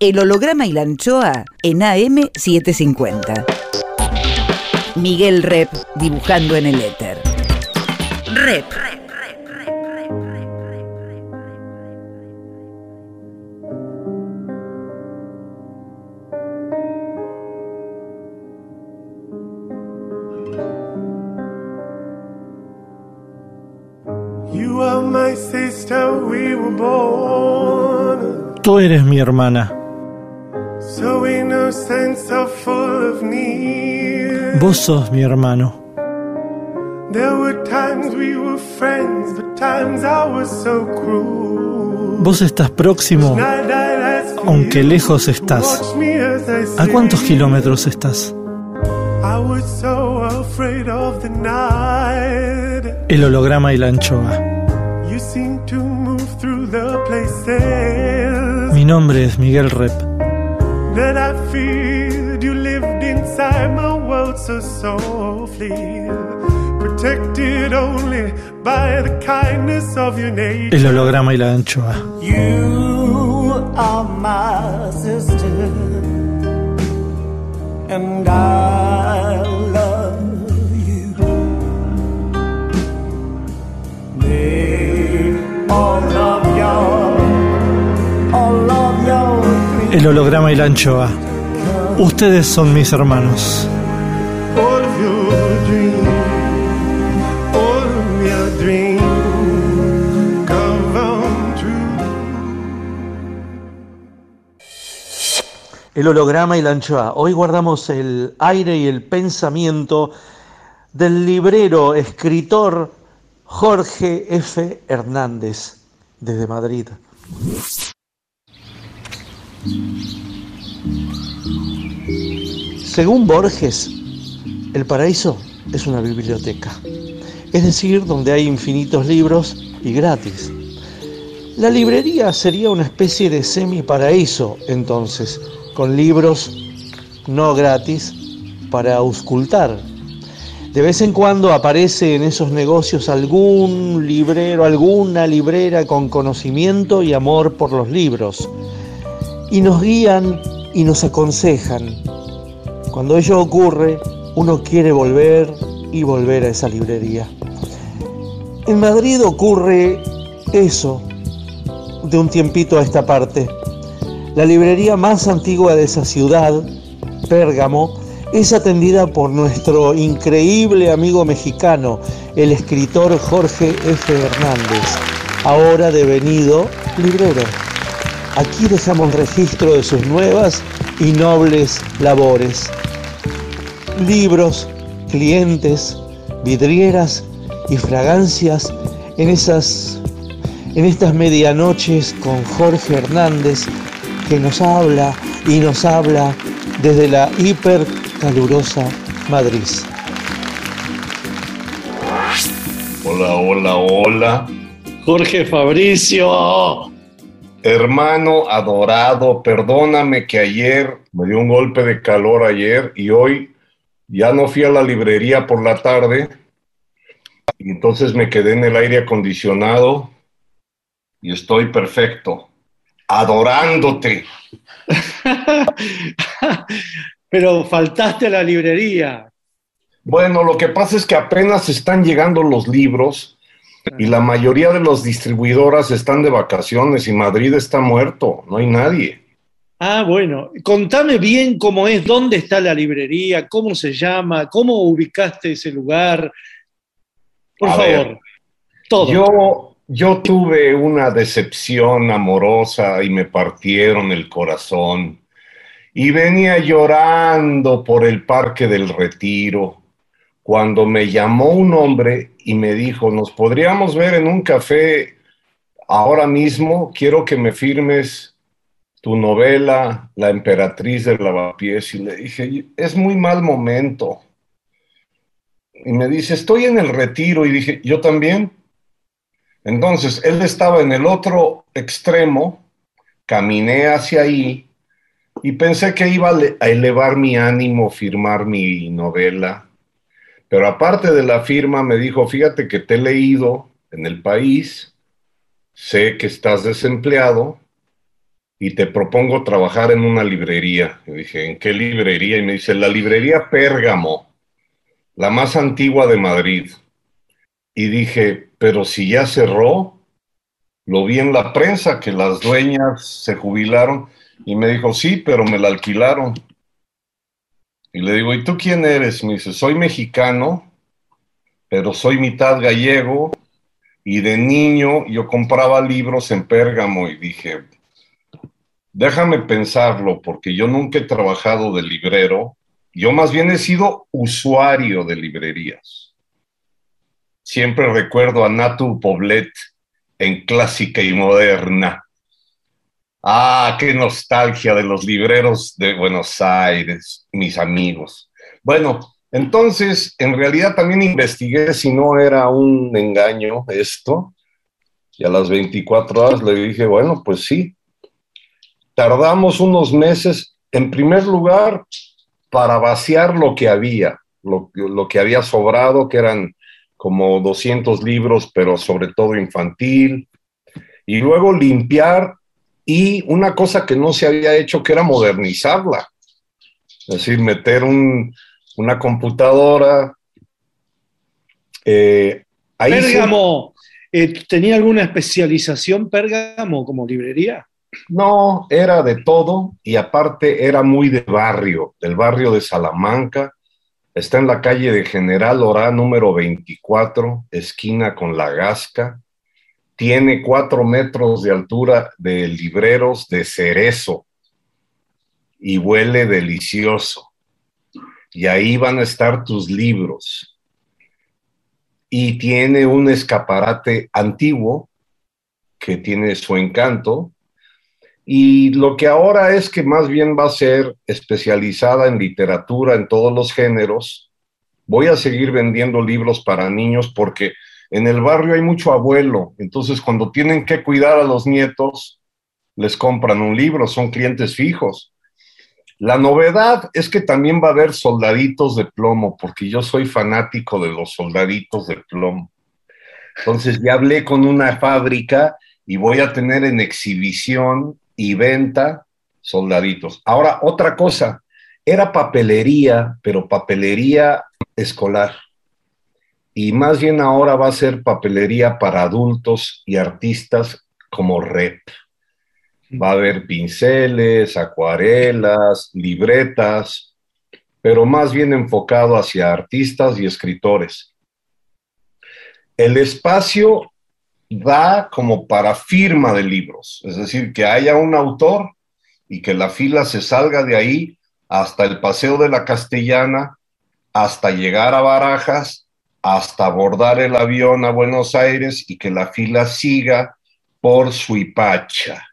El holograma y la anchoa en AM750. Miguel Rep dibujando en el éter. Rep. You are my sister, we were born. Tú eres mi hermana. Vos sos mi hermano. There were times we were friends, but times I was so cruel. Vos estás próximo, aunque lejos estás. ¿A cuántos kilómetros estás? I was so afraid of the night. El holograma y la anchoa. You seem to move through the places Mi nombre es Miguel Rep. that I feared. You lived inside my world so softly, protected only by the kindness of your nature. El holograma y la anchoa. You are my sister, and I love you. El holograma y la anchoa. Ustedes son mis hermanos. El holograma y la anchoa. Hoy guardamos el aire y el pensamiento del librero, escritor Jorge F. Hernández, desde Madrid. Según Borges, el paraíso es una biblioteca, es decir, donde hay infinitos libros y gratis. La librería sería una especie de semi-paraíso, entonces, con libros no gratis para auscultar. De vez en cuando aparece en esos negocios algún librero, alguna librera con conocimiento y amor por los libros. Y nos guían y nos aconsejan. Cuando ello ocurre, uno quiere volver y volver a esa librería. En Madrid ocurre eso de un tiempito a esta parte. La librería más antigua de esa ciudad, Pérgamo, es atendida por nuestro increíble amigo mexicano, el escritor Jorge F. Hernández, ahora devenido librero. Aquí dejamos registro de sus nuevas y nobles labores. Libros, clientes, vidrieras y fragancias en esas en estas medianoches con Jorge Hernández que nos habla y nos habla desde la hipercalurosa Madrid. Hola, hola, hola. Jorge Fabricio. Hermano adorado, perdóname que ayer me dio un golpe de calor ayer y hoy ya no fui a la librería por la tarde y entonces me quedé en el aire acondicionado y estoy perfecto, adorándote. Pero faltaste a la librería. Bueno, lo que pasa es que apenas están llegando los libros y la mayoría de las distribuidoras están de vacaciones y Madrid está muerto, no hay nadie. Ah, bueno. Contame bien cómo es, dónde está la librería, cómo se llama, cómo ubicaste ese lugar. Por A favor. ver, Todo. Yo, yo tuve una decepción amorosa y me partieron el corazón. Y venía llorando por el Parque del Retiro cuando me llamó un hombre y me dijo, nos podríamos ver en un café ahora mismo, quiero que me firmes tu novela, La emperatriz del lavapiés. Y le dije, es muy mal momento. Y me dice, estoy en el retiro. Y dije, yo también. Entonces, él estaba en el otro extremo, caminé hacia ahí y pensé que iba a le- a elevar mi ánimo, firmar mi novela. Pero aparte de la firma, me dijo, fíjate que te he leído en el país, sé que estás desempleado y te propongo trabajar en una librería. Y dije, ¿en qué librería? Y me dice, la librería Pérgamo, la más antigua de Madrid. Y dije, pero si ya cerró, lo vi en la prensa que las dueñas se jubilaron y me dijo, sí, pero me la alquilaron. Y le digo, ¿y tú quién eres? Me dice, soy mexicano, pero soy mitad gallego y de niño yo compraba libros en Pérgamo y dije, déjame pensarlo porque yo nunca he trabajado de librero, yo más bien he sido usuario de librerías. Siempre recuerdo a Natu Poblet en Clásica y Moderna Ah, qué nostalgia de los libreros de Buenos Aires, mis amigos. Bueno, entonces, en realidad también investigué si no era un engaño esto. Y a las 24 horas le dije, bueno, pues sí. Tardamos unos meses, en primer lugar, para vaciar lo que había, lo, lo que había sobrado, que eran como 200 libros, pero sobre todo infantil. Y luego limpiar y una cosa que no se había hecho, que era modernizarla. Es decir, meter una computadora. Eh, Pérgamo, eh, ¿tenía alguna especialización Pérgamo como librería? No, era de todo y aparte era muy de barrio, del barrio de Salamanca. Está en la calle de General Orá número 24, esquina con La Gasca tiene cuatro metros de altura de libreros de cerezo y huele delicioso. Y ahí van a estar tus libros. Y tiene un escaparate antiguo que tiene su encanto. Y lo que ahora es que más bien va a ser especializada en literatura en todos los géneros. Voy a seguir vendiendo libros para niños porque en el barrio hay mucho abuelo, entonces cuando tienen que cuidar a los nietos, les compran un libro, son clientes fijos. La novedad es que también va a haber soldaditos de plomo, porque yo soy fanático de los soldaditos de plomo. Entonces ya hablé con una fábrica y voy a tener en exhibición y venta soldaditos. Ahora, otra cosa, era papelería, pero papelería escolar y más bien ahora va a ser papelería para adultos y artistas como rep. Va a haber pinceles, acuarelas, libretas, pero más bien enfocado hacia artistas y escritores. El espacio da como para firma de libros, es decir, que haya un autor y que la fila se salga de ahí hasta el Paseo de la Castellana, hasta llegar a Barajas hasta abordar el avión a Buenos Aires y que la fila siga por Suipacha.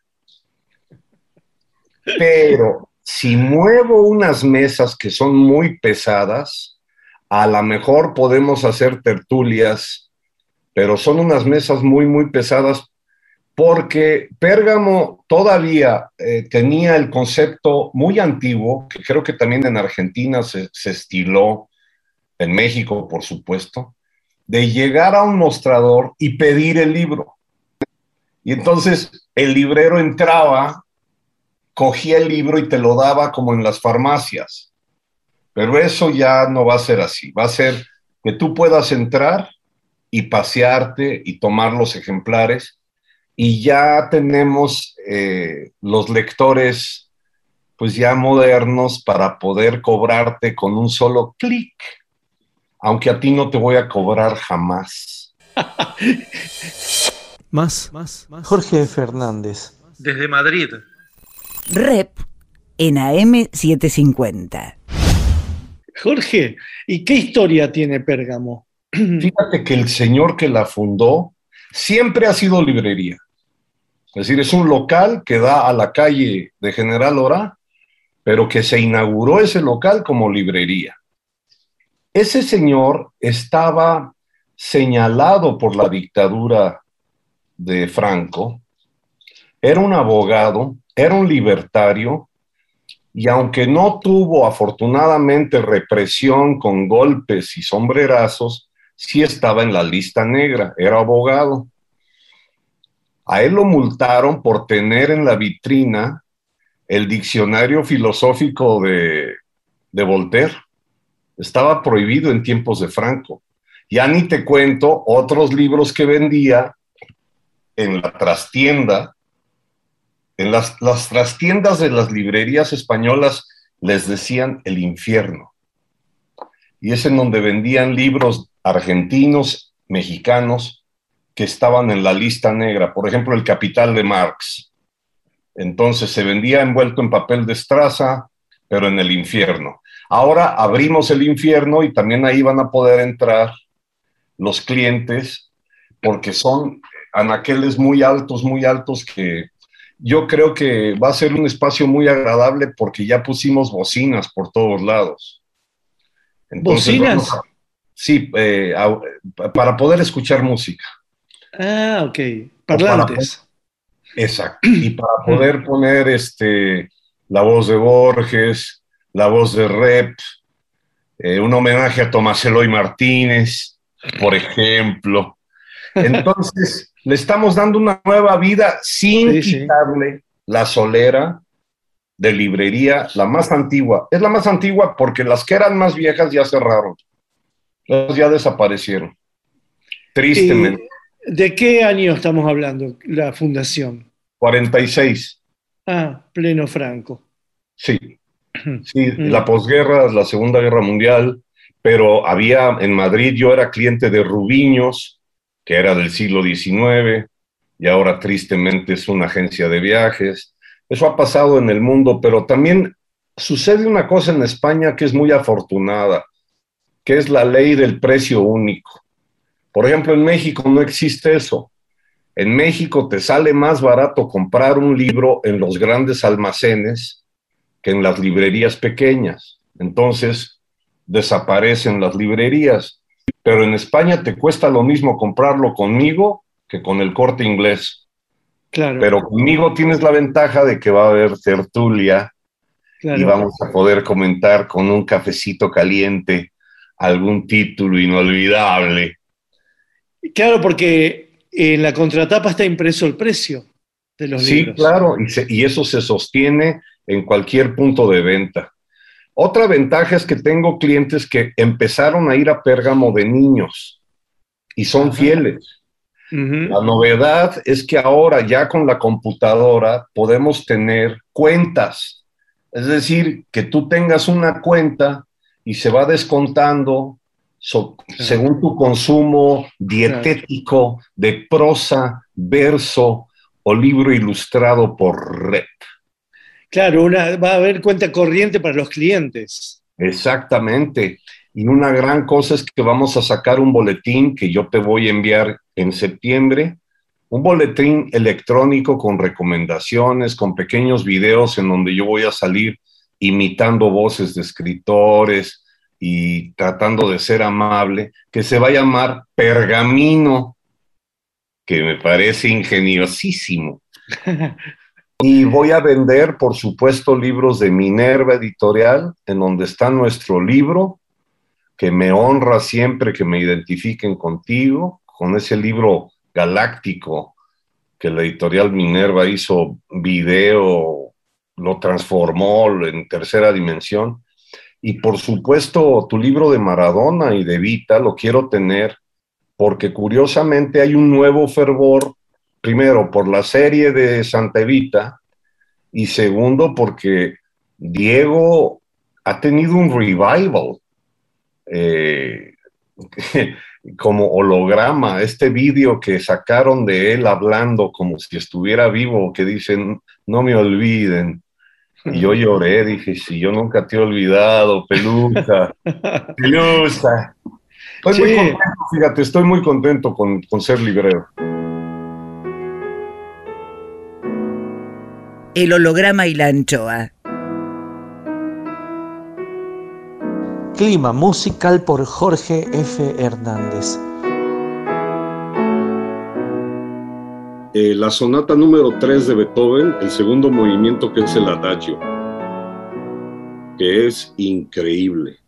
Pero si muevo unas mesas que son muy pesadas, a lo mejor podemos hacer tertulias, pero son unas mesas muy, muy pesadas porque Pérgamo todavía eh, tenía el concepto muy antiguo, que creo que también en Argentina se, se estiló, en México, por supuesto, de llegar a un mostrador y pedir el libro. Y entonces el librero entraba, cogía el libro y te lo daba como en las farmacias. Pero eso ya no va a ser así. Va a ser que tú puedas entrar y pasearte y tomar los ejemplares. Y ya tenemos eh, los lectores, pues ya modernos, para poder cobrarte con un solo clic aunque a ti no te voy a cobrar jamás. más, más, más. Jorge Fernández. Desde Madrid. Rep en AM750. Jorge, ¿y qué historia tiene Pérgamo? Fíjate que el señor que la fundó siempre ha sido librería. Es decir, es un local que da a la calle de General Ora, pero que se inauguró ese local como librería. Ese señor estaba señalado por la dictadura de Franco, era un abogado, era un libertario, y aunque no tuvo afortunadamente represión con golpes y sombrerazos, sí estaba en la lista negra, era abogado. A él lo multaron por tener en la vitrina el diccionario filosófico de, de Voltaire. Estaba prohibido en tiempos de Franco. Ya ni te cuento otros libros que vendía en la trastienda. En las, trastiendas de las librerías españolas les decían el infierno. Y es en donde vendían libros argentinos, mexicanos, que estaban en la lista negra. Por ejemplo, El Capital de Marx. Entonces se vendía envuelto en papel de estraza, pero en el infierno. Ahora abrimos el infierno y también ahí van a poder entrar los clientes porque son anaqueles muy altos, muy altos que yo creo que va a ser un espacio muy agradable porque ya pusimos bocinas por todos lados. ¿Bocinas? sí, eh, para poder escuchar música. Ah, ok. Parlantes. exacto. Y para poder poner este, la voz de Borges, la voz de Rep, eh, un homenaje a Tomás Eloy Martínez, por ejemplo. Entonces, le estamos dando una nueva vida sin quitarle la solera de librería, la más antigua. Es la más antigua porque las que eran más viejas ya cerraron. ya desaparecieron. Tristemente. ¿De qué año estamos hablando, la fundación? 46. Ah, pleno Franco. Sí, sí, mm. la posguerra, la Segunda Guerra Mundial, pero había en Madrid, yo era cliente de Rubiños, que era del siglo XIX, y ahora tristemente es una agencia de viajes. Eso ha pasado en el mundo, pero también sucede una cosa en España que es muy afortunada, que es la ley del precio único. Por ejemplo, en México no existe eso. En México te sale más barato comprar un libro en los grandes almacenes que en las librerías pequeñas. Entonces, desaparecen las librerías. Pero en España te cuesta lo mismo comprarlo conmigo que con el corte inglés. Claro. Pero conmigo tienes la ventaja de que va a haber tertulia y vamos a poder comentar con un cafecito caliente algún título inolvidable Claro, porque en la contratapa está impreso el precio de los libros. Sí, claro, y, eso se sostiene en cualquier punto de venta. Otra ventaja es que tengo clientes que empezaron a ir a Pérgamo de niños y son fieles. La novedad es que ahora ya con la computadora podemos tener cuentas. Es decir, que tú tengas una cuenta y se va descontando según tu consumo dietético de prosa, verso o libro ilustrado por red. Claro, una, va a haber cuenta corriente para los clientes. Exactamente. Y una gran cosa es que vamos a sacar un boletín que yo te voy a enviar en septiembre, un boletín electrónico con recomendaciones, con pequeños videos en donde yo voy a salir imitando voces de escritores, y tratando de ser amable, que se va a llamar Pergamino, que me parece ingeniosísimo. y voy a vender, por supuesto, libros de Minerva Editorial, en donde está nuestro libro, que me honra siempre que me identifiquen contigo, con ese libro galáctico que la editorial Minerva hizo video, lo transformó en tercera dimensión. Y por supuesto, tu libro de Maradona y de Vita lo quiero tener porque curiosamente hay un nuevo fervor, primero por la serie de Santa Evita y segundo porque Diego ha tenido un revival eh, como holograma, este vídeo que sacaron de él hablando como si estuviera vivo, que dicen, no me olviden, y yo lloré, dije, si yo nunca te he olvidado, pelusa, pelusa. Estoy muy contento, fíjate, estoy muy contento con, con ser librero. El holograma y la anchoa. Clima musical por Jorge F. Hernández. Eh, la sonata número 3 de Beethoven, el segundo movimiento que es el adagio, que es increíble.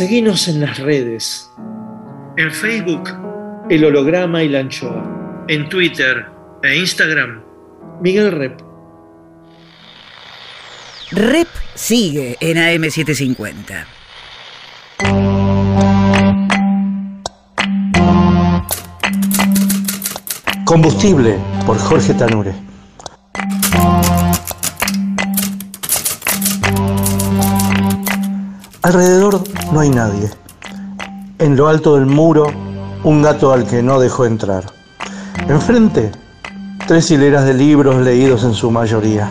Seguinos en las redes. En Facebook, El Holograma y la Anchoa. En Twitter e Instagram, Miguel Rep. Rep sigue en AM750. Combustible por Jorge Tanure. Alrededor no hay nadie. En lo alto del muro, un gato al que no dejó entrar. Enfrente, tres hileras de libros leídos en su mayoría.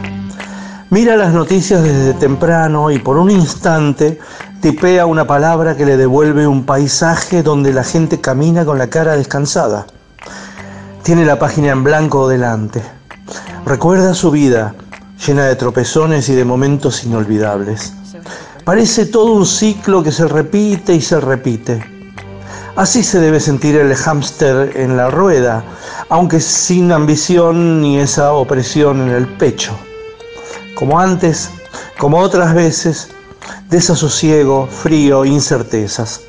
Mira las noticias desde temprano y por un instante tipea una palabra que le devuelve un paisaje donde la gente camina con la cara descansada. Tiene la página en blanco delante. Recuerda su vida, llena de tropezones y de momentos inolvidables. Parece todo un ciclo que se repite y se repite. Así se debe sentir el hámster en la rueda, aunque sin ambición ni esa opresión en el pecho. Como antes, como otras veces, desasosiego, frío, incertezas.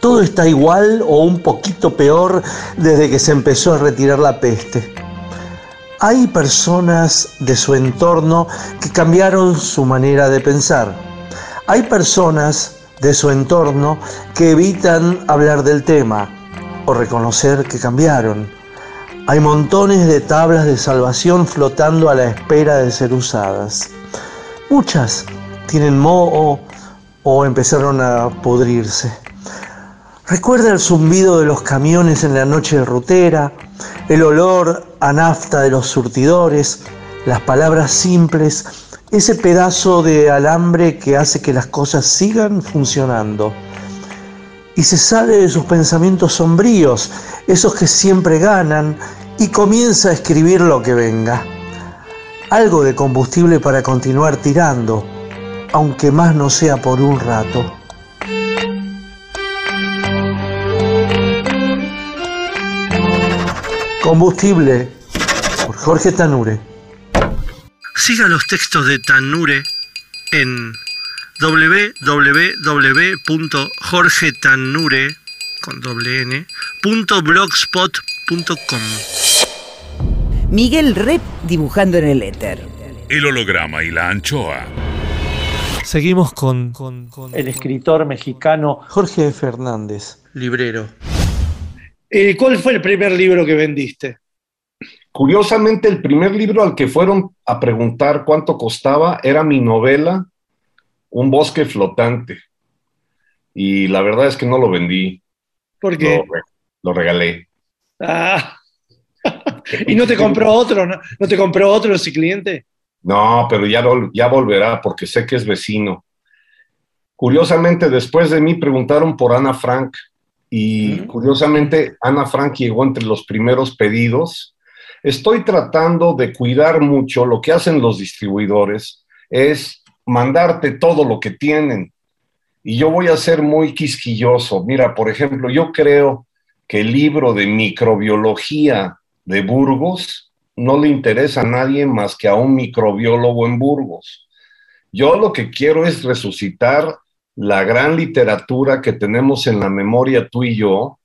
Todo está igual o un poquito peor desde que se empezó a retirar la peste. Hay personas de su entorno que cambiaron su manera de pensar. Hay personas de su entorno que evitan hablar del tema o reconocer que cambiaron. Hay montones de tablas de salvación flotando a la espera de ser usadas. Muchas tienen moho o empezaron a pudrirse. Recuerda el zumbido de los camiones en la noche de rutera, el olor a nafta de los surtidores, las palabras simples, ese pedazo de alambre que hace que las cosas sigan funcionando. Y se sale de sus pensamientos sombríos, esos que siempre ganan, y comienza a escribir lo que venga. Algo de combustible para continuar tirando, aunque más no sea por un rato. Combustible por Jorge Tanure. Siga los textos de Tanure en www.jorgetanure con doble n, punto blogspot.com. Miguel Rep dibujando en el éter. El holograma y la anchoa. Seguimos con, el escritor mexicano Jorge Fernández, librero. Eh, ¿Cuál fue el primer libro que vendiste? Curiosamente, el primer libro al que fueron a preguntar cuánto costaba era mi novela, Un bosque flotante. Y la verdad es que no lo vendí, ¿Por qué? lo, re- lo regalé. Ah. ¿Y no te compró otro? ¿No, ¿No te compró otro ese cliente? No, pero ya, vol- ya volverá porque sé que es vecino. Curiosamente, después de mí preguntaron por Ana Frank y curiosamente Ana Frank llegó entre los primeros pedidos. Estoy tratando de cuidar mucho lo que hacen los distribuidores es mandarte todo lo que tienen. Y yo voy a ser muy quisquilloso. Mira, por ejemplo, yo creo que el libro de microbiología de Burgos no le interesa a nadie más que a un microbiólogo en Burgos. Yo lo que quiero es resucitar la gran literatura que tenemos en la memoria tú y yo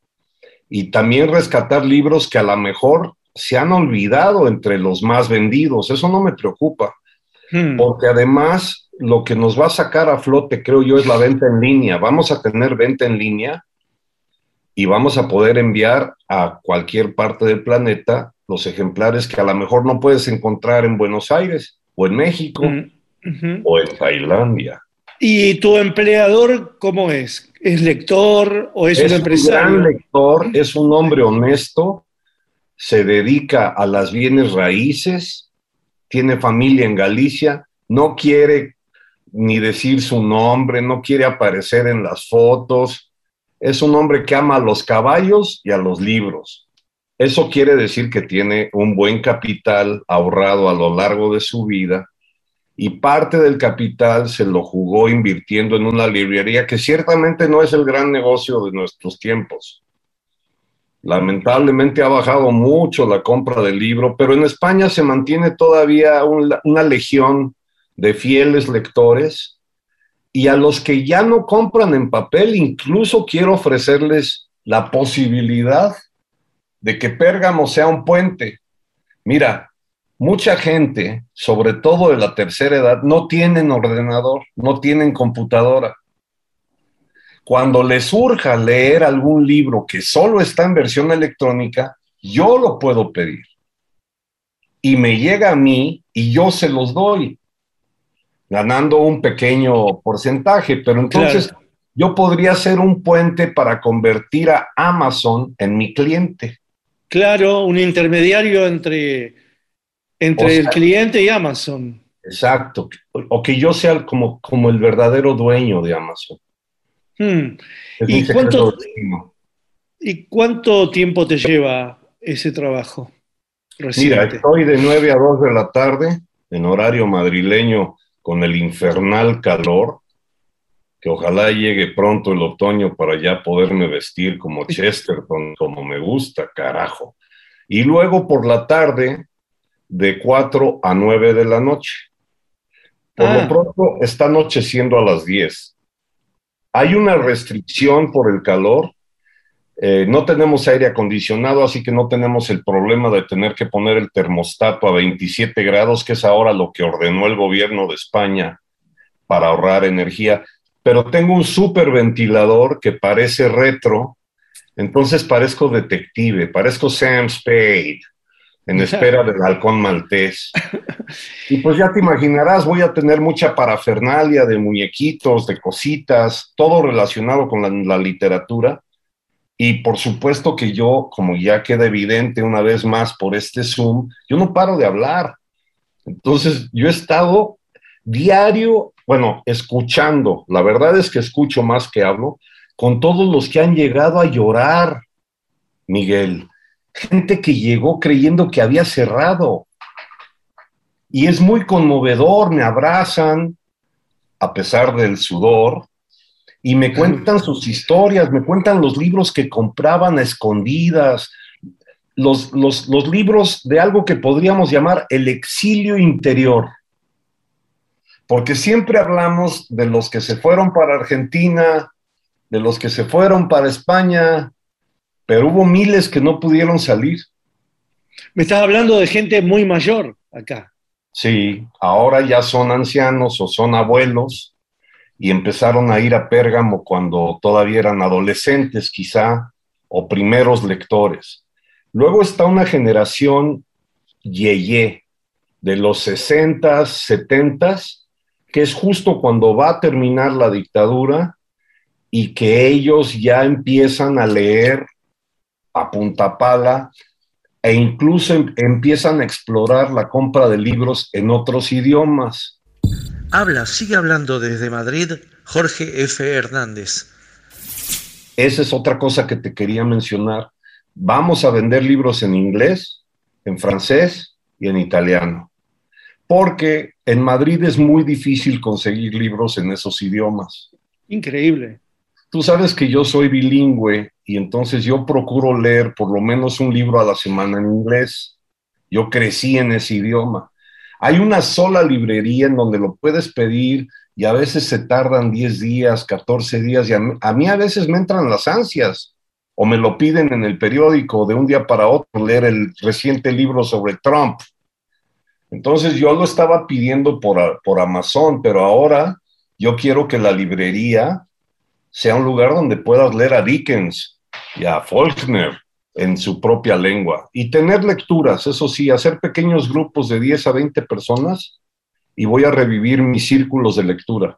y también rescatar libros que a lo mejor se han olvidado entre los más vendidos. Eso no me preocupa, Hmm. porque además lo que nos va a sacar a flote, creo yo, es la venta en línea. Vamos a tener venta en línea y vamos a poder enviar a cualquier parte del planeta los ejemplares que a lo mejor no puedes encontrar en Buenos Aires o en México Mm, ujú. o en Tailandia. ¿Y tu empleador cómo es? ¿Es lector o es, un un gran empresario? lector, es un hombre honesto, se dedica a las bienes raíces, tiene familia en Galicia, no quiere ni decir su nombre, no quiere aparecer en las fotos. Es un hombre que ama a los caballos y a los libros. Eso quiere decir que tiene un buen capital ahorrado a lo largo de su vida y parte del capital se lo jugó invirtiendo en una librería que ciertamente no es el gran negocio de nuestros tiempos. Lamentablemente ha bajado mucho la compra del libro, pero en España se mantiene todavía un- una legión de fieles lectores Y a los que ya no compran en papel, incluso quiero ofrecerles la posibilidad de que Pérgamo sea un puente. Mira, mucha gente, sobre todo de la tercera edad, no tienen ordenador, no tienen computadora. Cuando les surja leer algún libro que solo está en versión electrónica, yo lo puedo pedir. Y me llega a mí y yo se los doy, ganando un pequeño porcentaje. Pero entonces Claro. yo podría ser un puente para convertir a Amazon en mi cliente. Claro, un intermediario entre, entre O sea- el cliente y Amazon. Exacto. O que yo sea como, como el verdadero dueño de Amazon. Hmm. ¿Y cuánto- destino. ¿Y cuánto tiempo te lleva ese trabajo Mira, reciente? estoy de 9 a 2 de la tarde en horario madrileño con el infernal calor, que ojalá llegue pronto el otoño para ya poderme vestir como Chesterton, como me gusta, carajo. Y luego por la tarde de 4 a 9 de la noche. Por Ah. lo pronto está anocheciendo a las 10. Hay una restricción por el calor. Eh, no tenemos aire acondicionado, así que no tenemos el problema de tener que poner el termostato a 27 grados, que es ahora lo que ordenó el gobierno de España para ahorrar energía. Pero tengo un superventilador que parece retro, entonces parezco detective, parezco Sam Spade en espera del halcón maltés. Y pues ya te imaginarás, voy a tener mucha parafernalia de muñequitos, de cositas, todo relacionado con la, la literatura. Y por supuesto que yo, como ya queda evidente una vez más por este Zoom, yo no paro de hablar. Entonces, yo he estado diario, bueno, escuchando, la verdad es que escucho más que hablo, con todos los que han llegado a llorar, Miguel. Gente que llegó creyendo que había cerrado. Y es muy conmovedor, me abrazan, a pesar del sudor, y me cuentan sus historias, me cuentan los libros que compraban a escondidas, los, los, los libros de algo que podríamos llamar el exilio interior. Porque siempre hablamos de los que se fueron para Argentina, de los que se fueron para España, pero hubo miles que no pudieron salir. Me estás hablando de gente muy mayor acá. Sí, ahora ya son ancianos o son abuelos y empezaron a ir a Pérgamo cuando todavía eran adolescentes quizá o primeros lectores. Luego está una generación yeye de los 60s, 70s, que es justo cuando va a terminar la dictadura y que ellos ya empiezan a leer a punta pala e incluso em- empiezan a explorar la compra de libros en otros idiomas. Habla, sigue hablando desde Madrid Jorge F. Hernández. Esa es otra cosa que te quería mencionar. Vamos a vender libros en inglés, en francés y en italiano, porque en Madrid es muy difícil conseguir libros en esos idiomas. Increíble. Tú sabes que yo soy bilingüe y entonces yo procuro leer por lo menos un libro a la semana en inglés. Yo crecí en ese idioma. Hay una sola librería en donde lo puedes pedir y a veces se tardan 10 días, 14 días y a mí, a veces me entran las ansias o me lo piden en el periódico de un día para otro leer el reciente libro sobre Trump. Entonces yo lo estaba pidiendo por, por Amazon, pero ahora yo quiero que la librería sea un lugar donde puedas leer a Dickens y a Faulkner en su propia lengua y tener lecturas, eso sí, hacer pequeños grupos de 10 a 20 personas y voy a revivir mis círculos de lectura.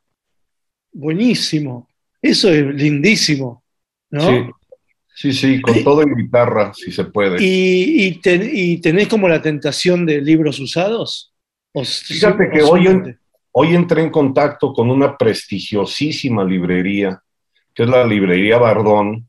Buenísimo. Eso es lindísimo. ¿no? Sí, sí, sí, con todo en guitarra, si se puede. ¿Y, y, ten- y tenés como la tentación de libros usados? ¿O Fíjate que hoy, en- hoy entré en contacto con una prestigiosísima librería, que es la librería Bardón,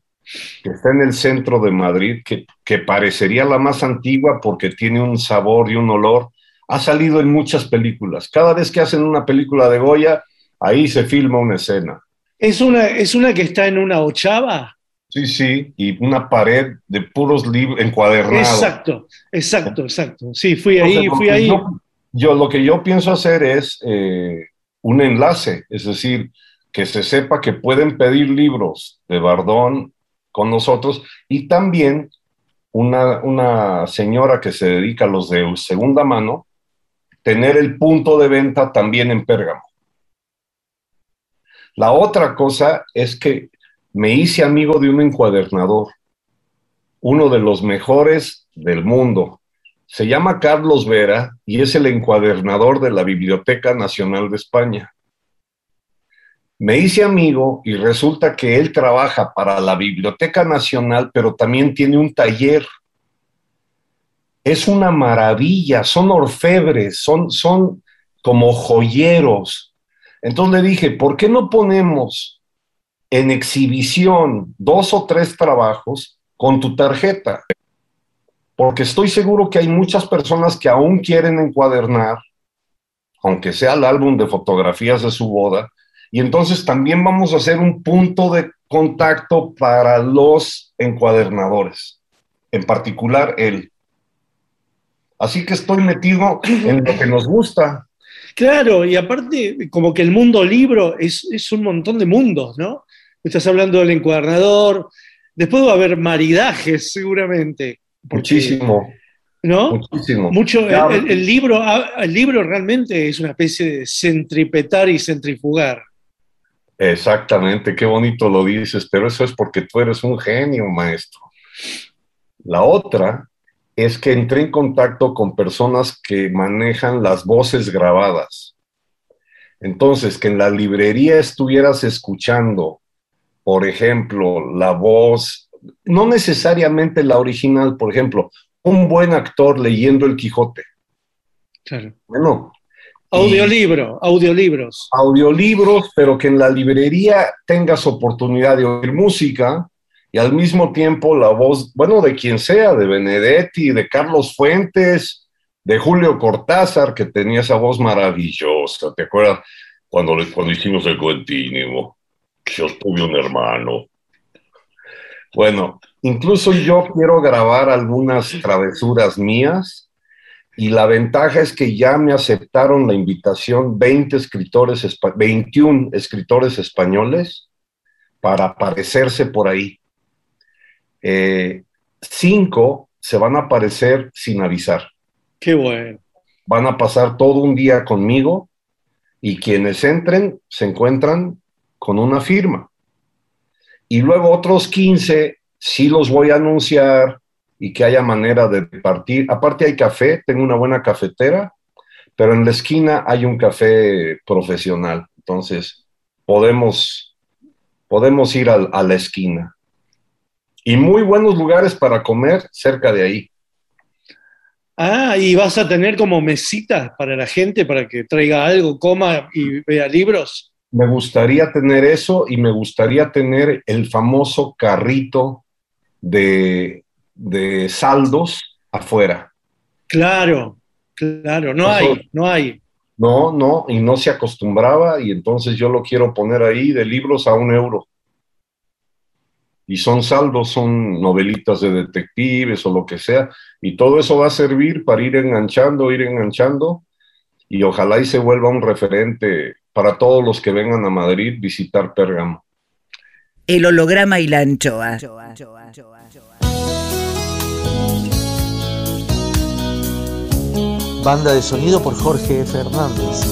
que está en el centro de Madrid, que, que parecería la más antigua porque tiene un sabor y un olor. Ha salido en muchas películas. Cada vez que hacen una película de Goya, ahí se filma una escena. ¿Es una, ¿Es una que está en una ochava? Sí, sí, y una pared de puros libros encuadernados. Exacto, exacto, exacto. Sí, fui Entonces, ahí, fui ahí. Yo, yo lo que yo pienso hacer es eh, un enlace, es decir, que se sepa que pueden pedir libros de Bardón con nosotros y también una, una señora que se dedica a los de segunda mano, tener el punto de venta también en Pérgamo. La otra cosa es que me hice amigo de un encuadernador, uno de los mejores del mundo. Se llama Carlos Vera y es el encuadernador de la Biblioteca Nacional de España. Me hice amigo y resulta que él trabaja para la Biblioteca Nacional, pero también tiene un taller. Es una maravilla, son orfebres, son, son como joyeros. Entonces le dije, ¿por qué no ponemos en exhibición dos o tres trabajos con tu tarjeta? Porque estoy seguro que hay muchas personas que aún quieren encuadernar, aunque sea el álbum de fotografías de su boda, y entonces también vamos a hacer un punto de contacto para los encuadernadores, en particular él. Así que estoy metido en lo que nos gusta. Claro, y aparte, como que el mundo libro es, es un montón de mundos, ¿no? Estás hablando del encuadernador, después va a haber maridajes seguramente. porque- Muchísimo, ¿No? muchísimo. Mucho, Claro. el, el libro, ah, el libro realmente es una especie de centripetar y centrifugar. Exactamente, qué bonito lo dices, pero eso es porque tú eres un genio, maestro. La otra es que entré en contacto con personas que manejan las voces grabadas. Entonces, que en la librería estuvieras escuchando, por ejemplo, la voz, no necesariamente la original, por ejemplo, un buen actor leyendo El Quijote. Claro. Bueno, Audiolibro, audiolibros. audiolibros, pero que en la librería tengas oportunidad de oír música y al mismo tiempo la voz, bueno, de quien sea, de Benedetti, de Carlos Fuentes, de Julio Cortázar, que tenía esa voz maravillosa. ¿Te acuerdas cuando, le- cuando hicimos el continuo? Yo tuve un hermano. Bueno, incluso yo quiero grabar algunas travesuras mías y la ventaja es que ya me aceptaron la invitación 20 escritores, espa- 21 escritores españoles para aparecerse por ahí. Eh, cinco se van a aparecer sin avisar. Qué bueno. Van a pasar todo un día conmigo y quienes entren se encuentran con una firma. Y luego otros 15 sí los voy a anunciar y que haya manera de partir. Aparte hay café, tengo una buena cafetera, pero en la esquina hay un café profesional. Entonces podemos, podemos ir al- a la esquina. Y muy buenos lugares para comer cerca de ahí. Ah, y vas a tener como mesitas para la gente para que traiga algo, coma y vea libros. Me gustaría tener eso y me gustaría tener el famoso carrito de, de saldos afuera. Claro, claro, no hay, no hay. No, no, y no se acostumbraba y entonces yo lo quiero poner ahí de libros a un euro. Y son saldos, son novelitas de detectives o lo que sea, y todo eso va a servir para ir enganchando, ir enganchando, y ojalá y se vuelva un referente para todos los que vengan a Madrid visitar Pérgamo. El holograma y la anchoa. Banda de sonido por Jorge Fernández.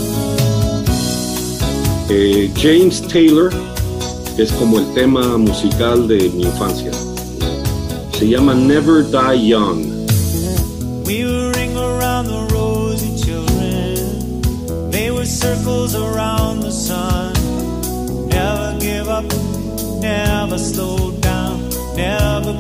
Eh, James Taylor es como el tema musical de mi infancia. Se llama Never Die Young. We would ring around the rosy children. They were circles around the sun. Never give up, never slow down, never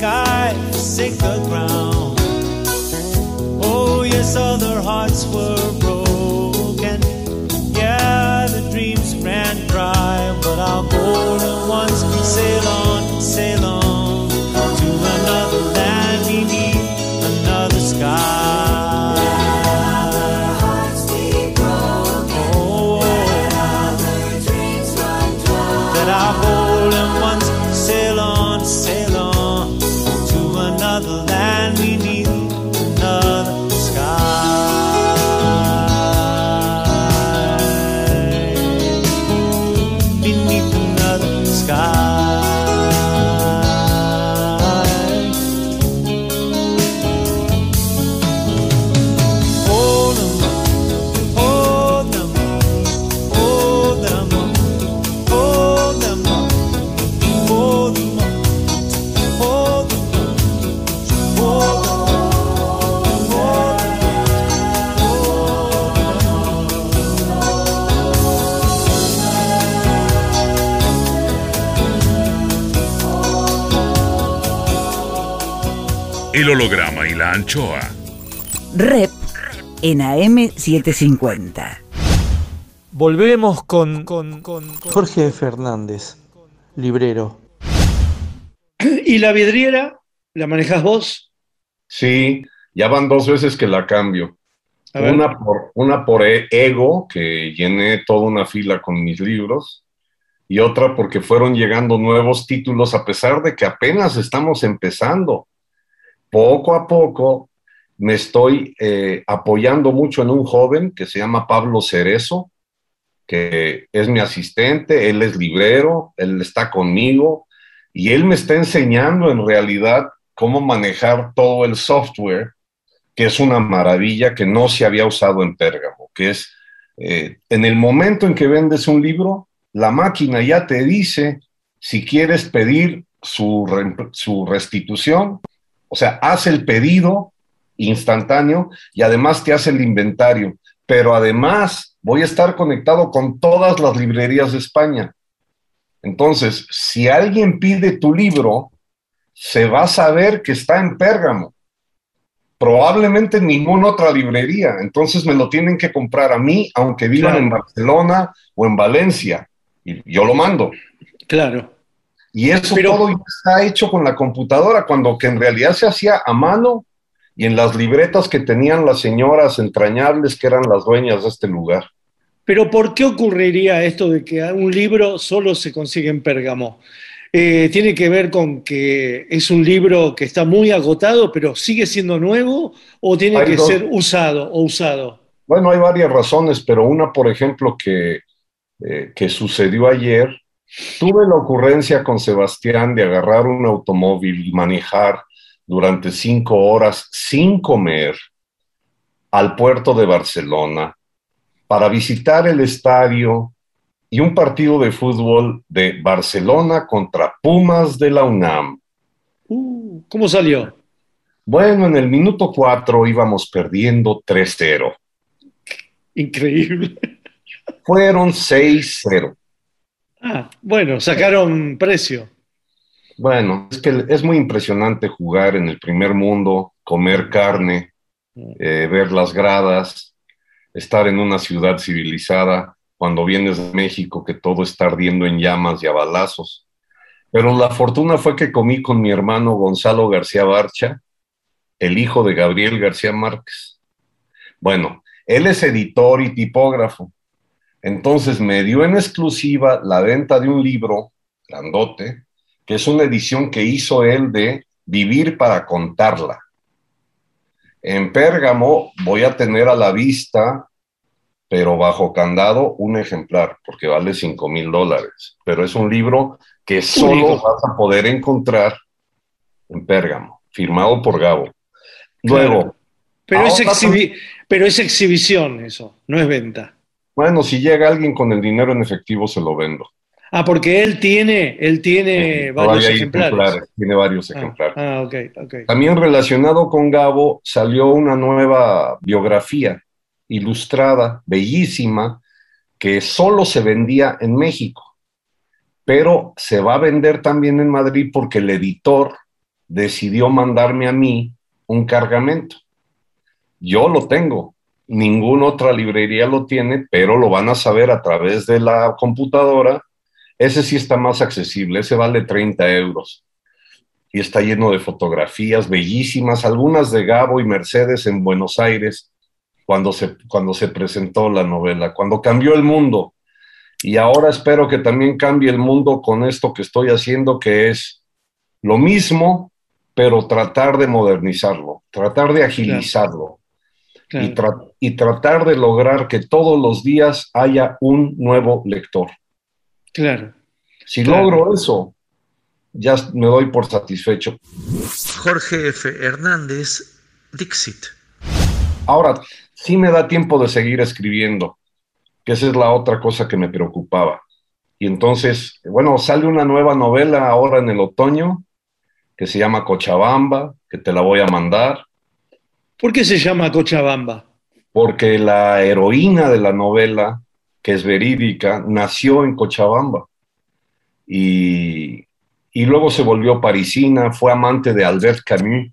sky, forsake the ground. La anchoa. Rep en AM750. Volvemos con, con, con, con Jorge Fernández, librero. ¿Y la vidriera? ¿La manejas vos? Sí, ya van dos veces que la cambio. Una por, una por e- ego, que llené toda una fila con mis libros, y otra porque fueron llegando nuevos títulos a pesar de que apenas estamos empezando. Poco a poco me estoy eh, apoyando mucho en un joven que se llama Pablo Cerezo, que es mi asistente, él es librero, él está conmigo y él me está enseñando en realidad cómo manejar todo el software, que es una maravilla que no se había usado en Pérgamo, que es eh, en el momento en que vendes un libro, la máquina ya te dice si quieres pedir su, re- su restitución, o sea, hace el pedido instantáneo y además te hace el inventario. Pero además voy a estar conectado con todas las librerías de España. Entonces, si alguien pide tu libro, se va a saber que está en Pérgamo. Probablemente en ninguna otra librería. Entonces me lo tienen que comprar a mí, aunque vivan Claro. en Barcelona o en Valencia. Y yo lo mando. Claro. Y eso Pero- todo ya está hecho con la computadora, cuando que en realidad se hacía a mano y en las libretas que tenían las señoras entrañables que eran las dueñas de este lugar. Pero ¿por qué ocurriría esto de que un libro solo se consigue en Pérgamo? Eh, ¿Tiene que ver con que es un libro que está muy agotado, pero sigue siendo nuevo? ¿O tiene Hay que dos. ser usado o usado? Bueno, hay varias razones, pero una, por ejemplo, que, eh, que sucedió ayer, tuve la ocurrencia con Sebastián de agarrar un automóvil y manejar durante cinco horas sin comer al puerto de Barcelona para visitar el estadio y un partido de fútbol de Barcelona contra Pumas de la UNAM. Uh, ¿Cómo salió? Bueno, en el minuto cuatro íbamos perdiendo 3-0. Increíble. Fueron 6-0. Ah, bueno, sacaron precio. Bueno, es que es muy impresionante jugar en el primer mundo, comer carne, eh, ver las gradas, estar en una ciudad civilizada, cuando vienes de México que todo está ardiendo en llamas y a balazos. Pero la fortuna fue que comí con mi hermano Gonzalo García Barcha, el hijo de Gabriel García Márquez. Bueno, él es editor y tipógrafo. Entonces me dio en exclusiva la venta de un libro grandote, que es una edición que hizo él de Vivir para contarla. En Pérgamo voy a tener a la vista, pero bajo candado, un ejemplar, porque vale 5 mil dólares. Pero es un libro que solo vas a poder encontrar en Pérgamo, firmado por Gabo. Luego. Pero es, ahora exhibi- pero es exhibición eso, no es venta. Bueno, si llega alguien con el dinero en efectivo, se lo vendo. Ah, porque él tiene, él tiene varios ejemplares. Tiene varios Ah, ejemplares. Ah, ok, ok. También relacionado con Gabo, salió una nueva biografía ilustrada, bellísima, que solo se vendía en México, pero se va a vender también en Madrid porque el editor decidió mandarme a mí un cargamento. Yo lo tengo, ninguna otra librería lo tiene, pero lo van a saber a través de la computadora. Ese sí está más accesible, ese vale 30 euros y está lleno de fotografías bellísimas, algunas de Gabo y Mercedes en Buenos Aires, cuando se, cuando se presentó la novela, cuando cambió el mundo. Y ahora espero que también cambie el mundo con esto que estoy haciendo, que es lo mismo, pero tratar de modernizarlo, tratar de agilizarlo Claro. y, tra- y tratar de lograr que todos los días haya un nuevo lector. Claro. Si Claro. logro eso, ya me doy por satisfecho. Jorge F. Hernández, Dixit. Ahora, sí me da tiempo de seguir escribiendo, que esa es la otra cosa que me preocupaba. Y entonces, bueno, sale una nueva novela ahora en el otoño que se llama Cochabamba, que te la voy a mandar, ¿Por qué se llama Cochabamba? porque la heroína de la novela, que es verídica, nació en Cochabamba. Y, y luego se volvió parisina, fue amante de Albert Camus,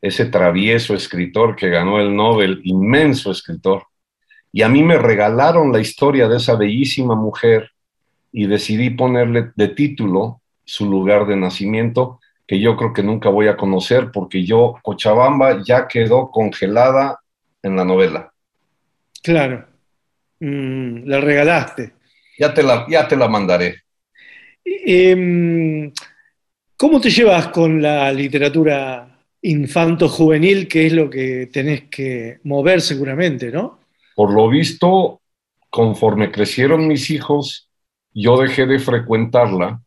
ese travieso escritor que ganó el Nobel, inmenso escritor. Y a mí me regalaron la historia de esa bellísima mujer y decidí ponerle de título su lugar de nacimiento, que yo creo que nunca voy a conocer porque yo, Cochabamba, ya quedó congelada en la novela. Claro. Mm, la regalaste. Ya te la, ya te la mandaré. Em, ¿Cómo te llevas con la literatura infanto-juvenil, que es lo que tenés que mover seguramente, ¿no? Por lo visto, conforme crecieron mis hijos, yo dejé de frecuentarla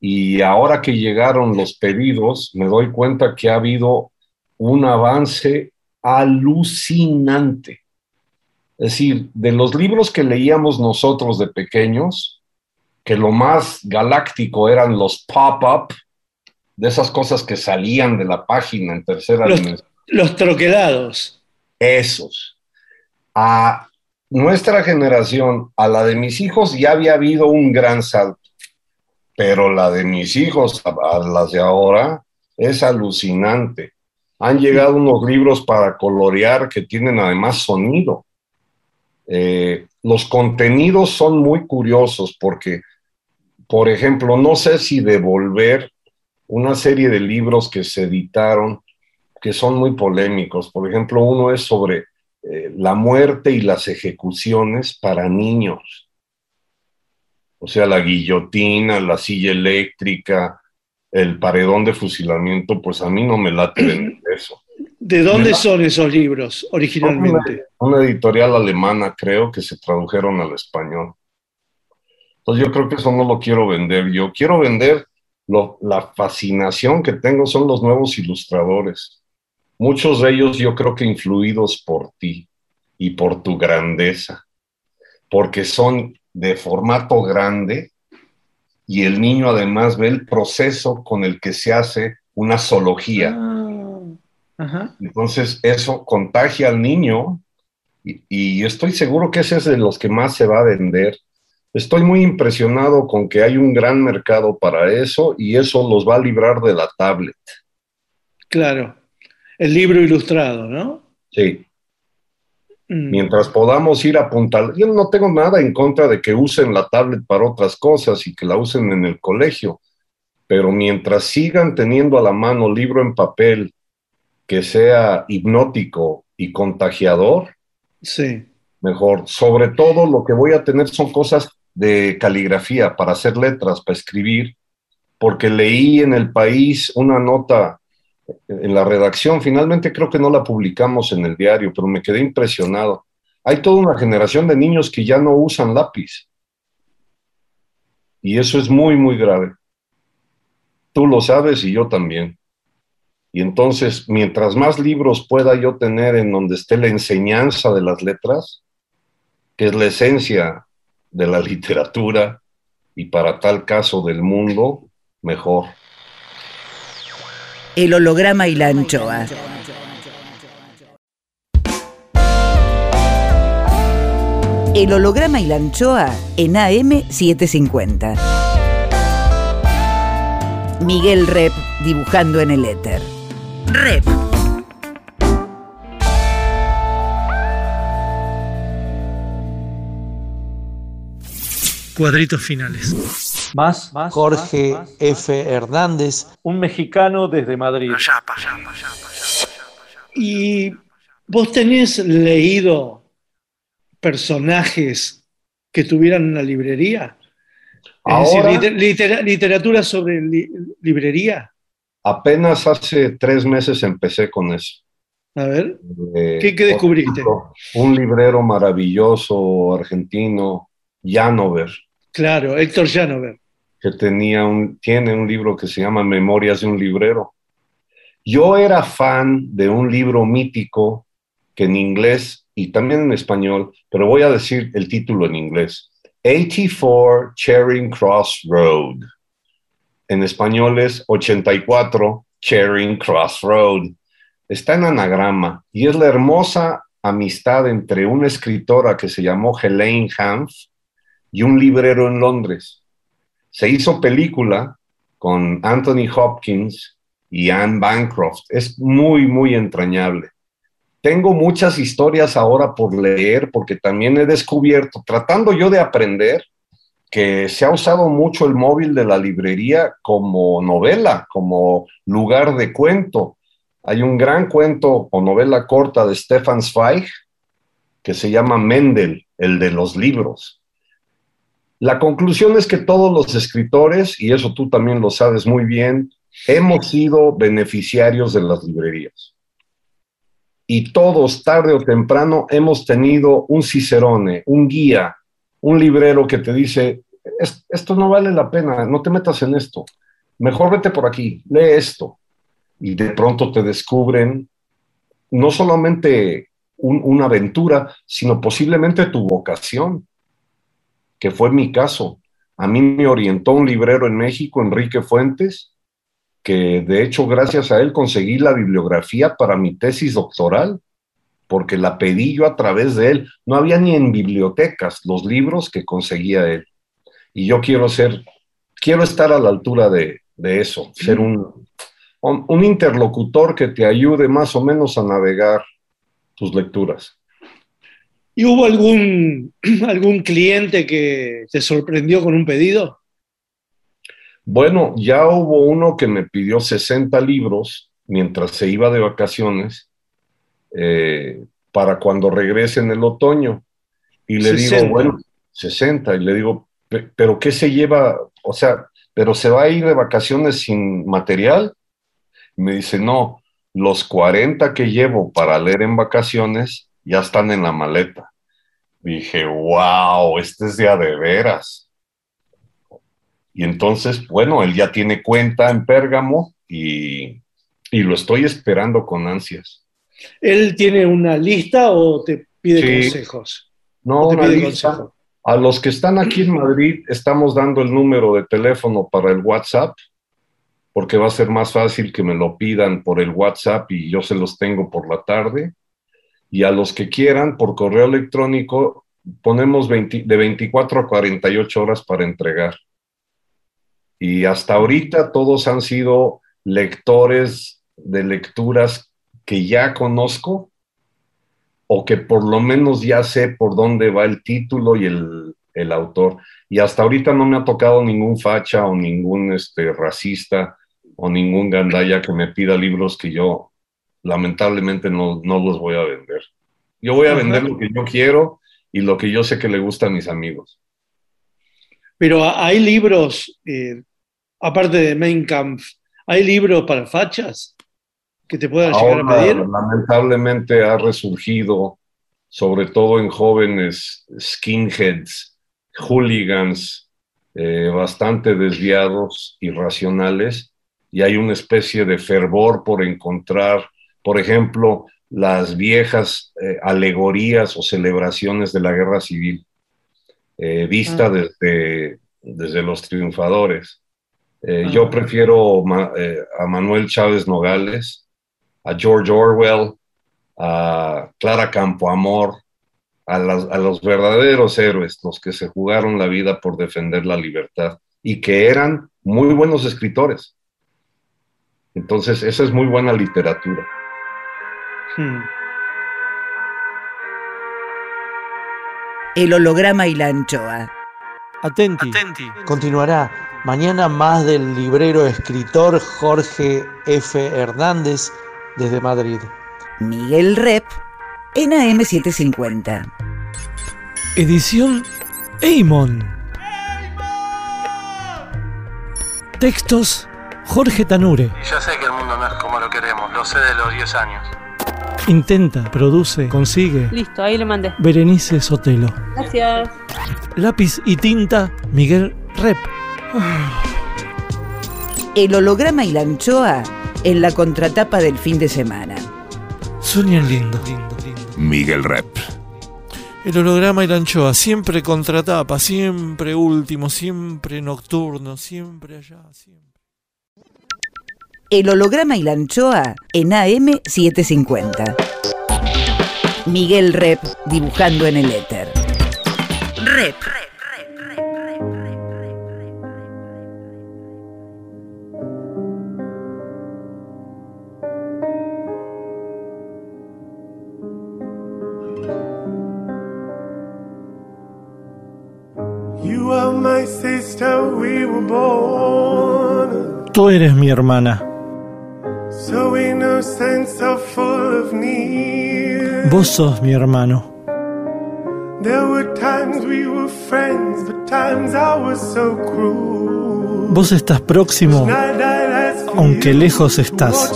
y ahora que llegaron los pedidos, me doy cuenta que ha habido un avance alucinante. Es decir, de los libros que leíamos nosotros de pequeños, que lo más galáctico eran los pop-up, de esas cosas que salían de la página en tercera Los, dimensión. los troquelados. Esos. A nuestra generación, a la de mis hijos, ya había habido un gran salto. Pero la de mis hijos, a, a las de ahora, es alucinante. Han llegado unos libros para colorear que tienen además sonido. Eh, los contenidos son muy curiosos porque, por ejemplo, no sé si devolver una serie de libros que se editaron que son muy polémicos. Por ejemplo, uno es sobre eh, la muerte y las ejecuciones para niños. O sea, la guillotina, la silla eléctrica, el paredón de fusilamiento, pues a mí no me late vender eso. ¿De dónde son esos libros originalmente? Una editorial alemana, creo, que se tradujeron al español. Entonces yo creo que eso no lo quiero vender. Yo quiero vender lo- la fascinación que tengo son los nuevos ilustradores. Muchos de ellos yo creo que influidos por ti y por tu grandeza, porque son de formato grande y el niño además ve el proceso con el que se hace una zoología. Ah, ajá. Entonces eso contagia al niño Y, y estoy seguro que ese es de los que más se va a vender. Estoy muy impresionado con que hay un gran mercado para eso y eso los va a librar de la tablet. Claro. El libro ilustrado, ¿no? Sí. Mm. Mientras podamos ir apuntando. Yo no tengo nada en contra de que usen la tablet para otras cosas y que la usen en el colegio, pero mientras sigan teniendo a la mano libro en papel que sea hipnótico y contagiador, Sí. mejor. Sobre todo lo que voy a tener son cosas de caligrafía para hacer letras, para escribir, porque leí en el país una nota en la redacción, finalmente creo que no la publicamos en el diario, pero me quedé impresionado. Hay toda una generación de niños que ya no usan lápiz. Y eso es muy, muy grave. Tú lo sabes y yo también. Y entonces, mientras más libros pueda yo tener en donde esté la enseñanza de las letras, que es la esencia de la literatura y para tal caso del mundo, mejor. El holograma y la anchoa. El holograma y la anchoa en AM750. Miguel Rep dibujando en el éter. Rep. Cuadritos finales. Más, Jorge F. Hernández, un mexicano desde Madrid. ¿Y vos tenés leído personajes que tuvieran una librería? Es decir, Ahora- liter- litera- literatura sobre li- librería. Apenas hace tres meses empecé con eso. A ver, Eh, ¿Qué- qué descubriste? Un librero maravilloso argentino, Janover, claro, Héctor Janover. que tenía un, tiene un libro que se llama Memorias de un librero. Yo era fan de un libro mítico que en inglés y también en español, pero voy a decir el título en inglés. 84 Charing Cross Road. En español es 84 Charing Cross Road. Está en anagrama y es la hermosa amistad entre una escritora que se llamó Helene Hanff y un librero en Londres. Se hizo película con Anthony Hopkins y Anne Bancroft. Es muy, muy entrañable. Tengo muchas historias ahora por leer porque también he descubierto, tratando yo de aprender, que se ha usado mucho el móvil de la librería como novela, como lugar de cuento. Hay un gran cuento o novela corta de Stefan Zweig que se llama Mendel, el de los libros. La conclusión es que todos los escritores, y eso tú también lo sabes muy bien, hemos sido beneficiarios de las librerías. Y todos, tarde o temprano, hemos tenido un cicerone, un guía, un librero que te dice, "Es- esto no vale la pena, no te metas en esto, mejor vete por aquí, lee esto. Y de pronto te descubren no solamente un- una aventura, sino posiblemente tu vocación que fue mi caso. A mí me orientó un librero en México, Enrique Fuentes, que de hecho gracias a él conseguí la bibliografía para mi tesis doctoral, porque la pedí yo a través de él. No había ni en bibliotecas los libros que conseguía él. Y yo quiero ser, quiero estar a la altura de, de eso, ser un, un un interlocutor que te ayude más o menos a navegar tus lecturas. ¿Y hubo algún, algún cliente que te sorprendió con un pedido? Bueno, ya hubo uno que me pidió 60 libros mientras se iba de vacaciones eh, para cuando regrese en el otoño. Y le 60. digo, bueno, 60. Y le digo, "Pe- ¿pero qué se lleva? O sea, ¿pero se va a ir de vacaciones sin material? Y me dice, no, los 40 que llevo para leer en vacaciones ya están en la maleta. Dije, wow, este es de a de veras. Y entonces, bueno, él ya tiene cuenta en Pérgamo y, y lo estoy esperando con ansias. ¿Él tiene una lista o te pide Sí. consejos? No, ¿O te pide consejo? A los que están aquí en Madrid estamos dando el número de teléfono para el WhatsApp, porque va a ser más fácil que me lo pidan por el WhatsApp y yo se los tengo por la tarde. Y a los que quieran por correo electrónico ponemos 20 de 24 a 48 horas para entregar. Y hasta ahorita todos han sido lectores de lecturas que ya conozco o que por lo menos ya sé por dónde va el título y el, el autor. Y hasta ahorita no me ha tocado ningún facha o ningún este, racista o ningún gandaya que me pida libros que yo lamentablemente no, no los voy a vender. Yo voy a Ajá. vender lo que yo quiero y lo que yo sé que le gusta a mis amigos. Pero hay libros, eh, aparte de Mein Kampf, ¿hay libros para fachas que te puedan llegar a pedir? lamentablemente ha resurgido, sobre todo en jóvenes skinheads, hooligans, eh, bastante desviados, irracionales, y hay una especie de fervor por encontrar, por ejemplo, las viejas eh, alegorías o celebraciones de la guerra civil, eh, vista Ah. desde, desde los triunfadores. Eh, Ah. Yo prefiero ma- a Manuel Chávez Nogales, a George Orwell, a Clara Campoamor, a, las- a los verdaderos héroes, los que se jugaron la vida por defender la libertad y que eran muy buenos escritores. Entonces, esa es muy buena literatura. Hmm. El holograma y la anchoa. Atenti. Continuará mañana más del librero escritor Jorge F. Hernández desde Madrid. Miguel Rep en AM750. Edición Eimon. Textos Jorge Tanure. Y ya sé que el mundo no es como lo queremos, lo sé de los 10 años. Intenta, produce, consigue. Listo, ahí le mandé. Berenice Sotelo. Gracias. Lápiz y tinta Miguel Rep. El holograma y la anchoa en la contratapa del fin de semana. Sueñan lindo. Miguel Rep. El holograma y la anchoa, siempre contratapa, siempre último, siempre nocturno, siempre allá, siempre. El holograma y la anchoa en AM750. Miguel Rep dibujando en el éter. Rep. You are my sister, we were born Tú eres mi hermana, vos sos mi hermano. There were times we were friends, but times I was so cruel. Vos estás próximo, aunque lejos estás.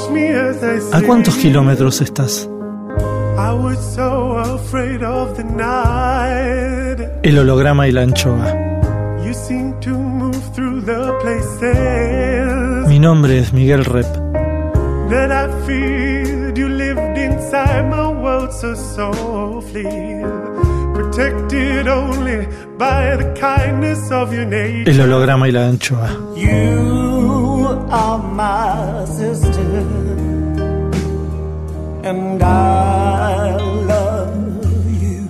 ¿A cuántos kilómetros estás? I was so afraid of the night. El holograma y la anchoa. You seem to move through the places Mi nombre es Miguel Rep. feared. You lived inside my world so softly, protected only by the kindness of your nature. El holograma y la anchoa. You are my sister, and I love you.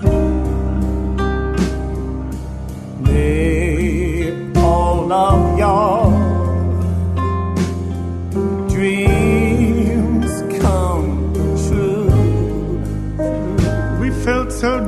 May all of your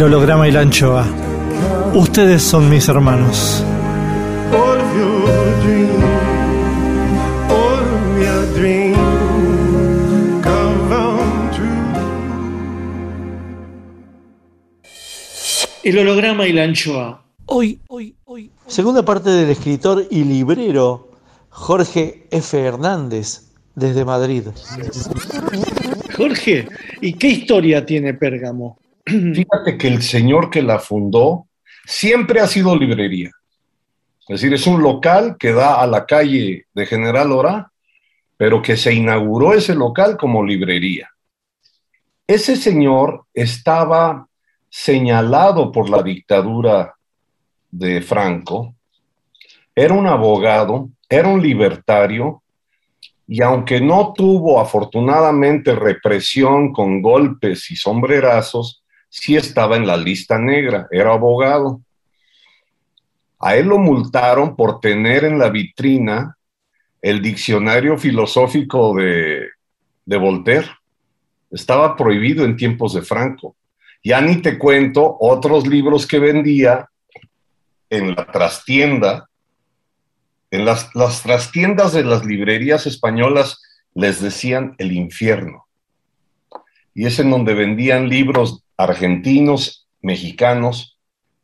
el holograma y la anchoa. Ustedes son mis hermanos. El holograma y la anchoa. Hoy, hoy, hoy. Segunda parte del escritor y librero Jorge F. Hernández desde Madrid. Jorge, ¿y qué historia tiene Pérgamo? Fíjate que el señor que la fundó siempre ha sido librería. Es decir, es un local que da a la calle de General Ora, pero que se inauguró ese local como librería. Ese señor estaba señalado por la dictadura de Franco, era un abogado, era un libertario, y aunque no tuvo afortunadamente represión con golpes y sombrerazos, sí estaba en la lista negra, era abogado. A él lo multaron por tener en la vitrina el diccionario filosófico de, de Voltaire. Estaba prohibido en tiempos de Franco. Ya ni te cuento otros libros que vendía en la trastienda. En las, las trastiendas de las librerías españolas les decían el infierno. Y es en donde vendían libros argentinos, mexicanos,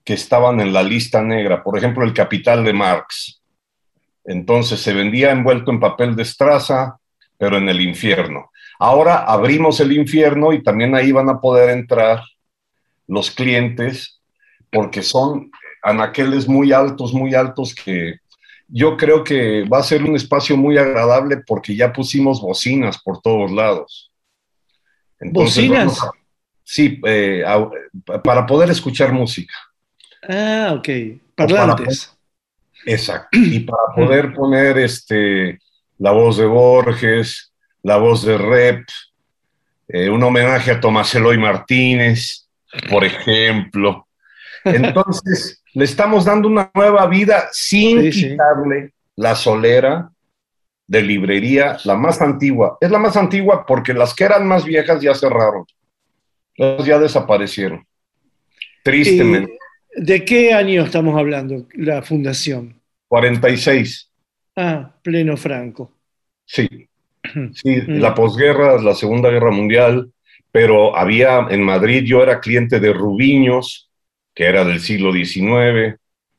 que estaban en la lista negra. Por ejemplo, El Capital de Marx. Entonces se vendía envuelto en papel de estraza, pero en el infierno. Ahora abrimos el infierno y también ahí van a poder entrar los clientes porque son anaqueles muy altos, muy altos que yo creo que va a ser un espacio muy agradable porque ya pusimos bocinas por todos lados. ¿Bocinas? Sí, eh, a- para poder escuchar música. Ah, ok. Parlantes. Exacto. Y para poder poner este, la voz de Borges, la voz de Rep, eh, un homenaje a Tomás Eloy Martínez, por ejemplo. Entonces, le estamos dando una nueva vida sin Sí, sí. quitarle la solera de librería, la más antigua. Es la más antigua porque las que eran más viejas ya cerraron. Las ya desaparecieron. Tristemente. Eh, ¿De qué año estamos hablando, la fundación? 46. Ah, pleno Franco. Sí, sí, la posguerra, la Segunda Guerra Mundial, pero había en Madrid, yo era cliente de Rubiños, que era del siglo XIX,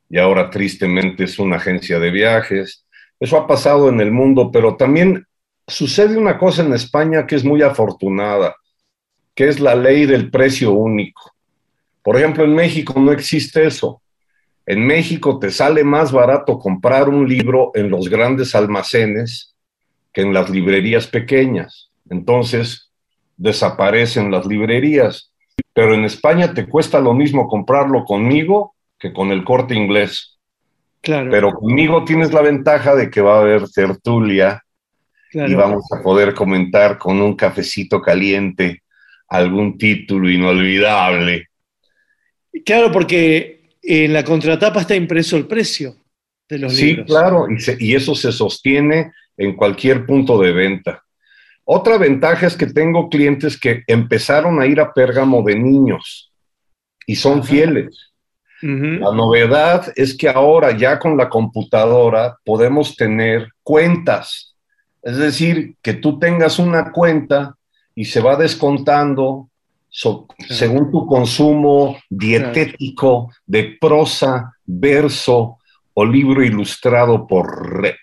y ahora tristemente es una agencia de viajes. Eso ha pasado en el mundo, pero también sucede una cosa en España que es muy afortunada, que es la ley del precio único. Por ejemplo, en México no existe eso. En México te sale más barato comprar un libro en los grandes almacenes que en las librerías pequeñas. Entonces, desaparecen las librerías. Pero en España te cuesta lo mismo comprarlo conmigo que con el corte inglés. Claro. Pero conmigo tienes la ventaja de que va a haber tertulia claro. y vamos a poder comentar con un cafecito caliente algún título inolvidable. Claro, porque en la contratapa está impreso el precio de los Sí, libros. claro, y, se- y eso se sostiene en cualquier punto de venta. Otra ventaja es que tengo clientes que empezaron a ir a Pérgamo de niños y son fieles. La novedad es que ahora ya con la computadora podemos tener cuentas. Es decir, que tú tengas una cuenta y se va descontando so- según tu consumo dietético de prosa, verso o libro ilustrado por red.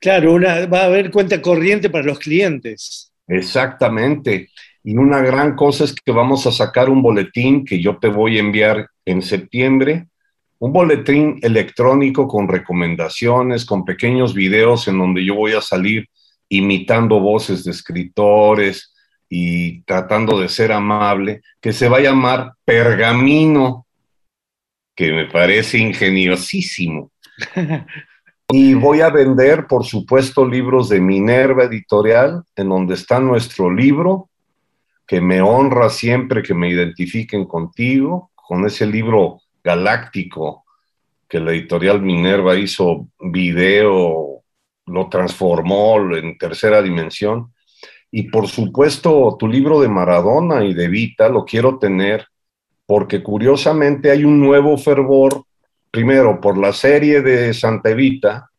Claro, una, va a haber cuenta corriente para los clientes. Exactamente. Y una gran cosa es que vamos a sacar un boletín que yo te voy a enviar en septiembre, un boletín electrónico con recomendaciones, con pequeños videos en donde yo voy a salir imitando voces de escritores y tratando de ser amable, que se va a llamar Pergamino, que me parece ingeniosísimo. Y voy a vender, por supuesto, libros de Minerva Editorial, en donde está nuestro libro, que me honra siempre que me identifiquen contigo, con ese libro galáctico que la editorial Minerva hizo video, lo transformó en tercera dimensión. Y por supuesto, tu libro de Maradona y de Vita lo quiero tener porque curiosamente hay un nuevo fervor primero por la serie de Santa Evita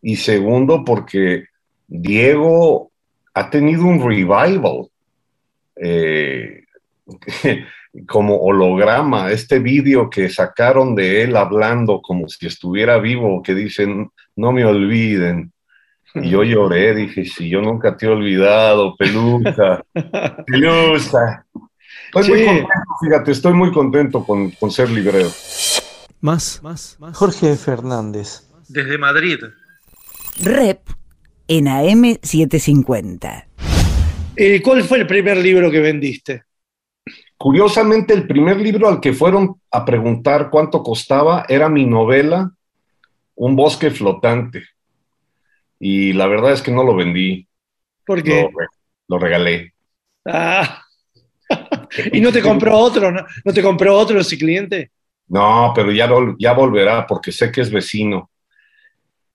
y segundo porque Diego ha tenido un revival. Eh, como holograma, este vídeo que sacaron de él hablando como si estuviera vivo, que dicen, no me olviden. Y yo lloré, dije, si yo nunca te he olvidado, peluca, pelusa. Estoy muy contento, fíjate, estoy muy contento con, con ser librero. Más, más, más. Jorge Fernández. Desde Madrid. Rep en AM750. Eh, ¿Cuál fue el primer libro que vendiste? Curiosamente, el primer libro al que fueron a preguntar cuánto costaba era mi novela, Un bosque flotante. Y la verdad es que no lo vendí, ¿Por qué? lo, lo regalé. Ah. ¿Y no te compró otro? ¿No, ¿No te compró otro ese cliente? No, pero ya, ya volverá porque sé que es vecino.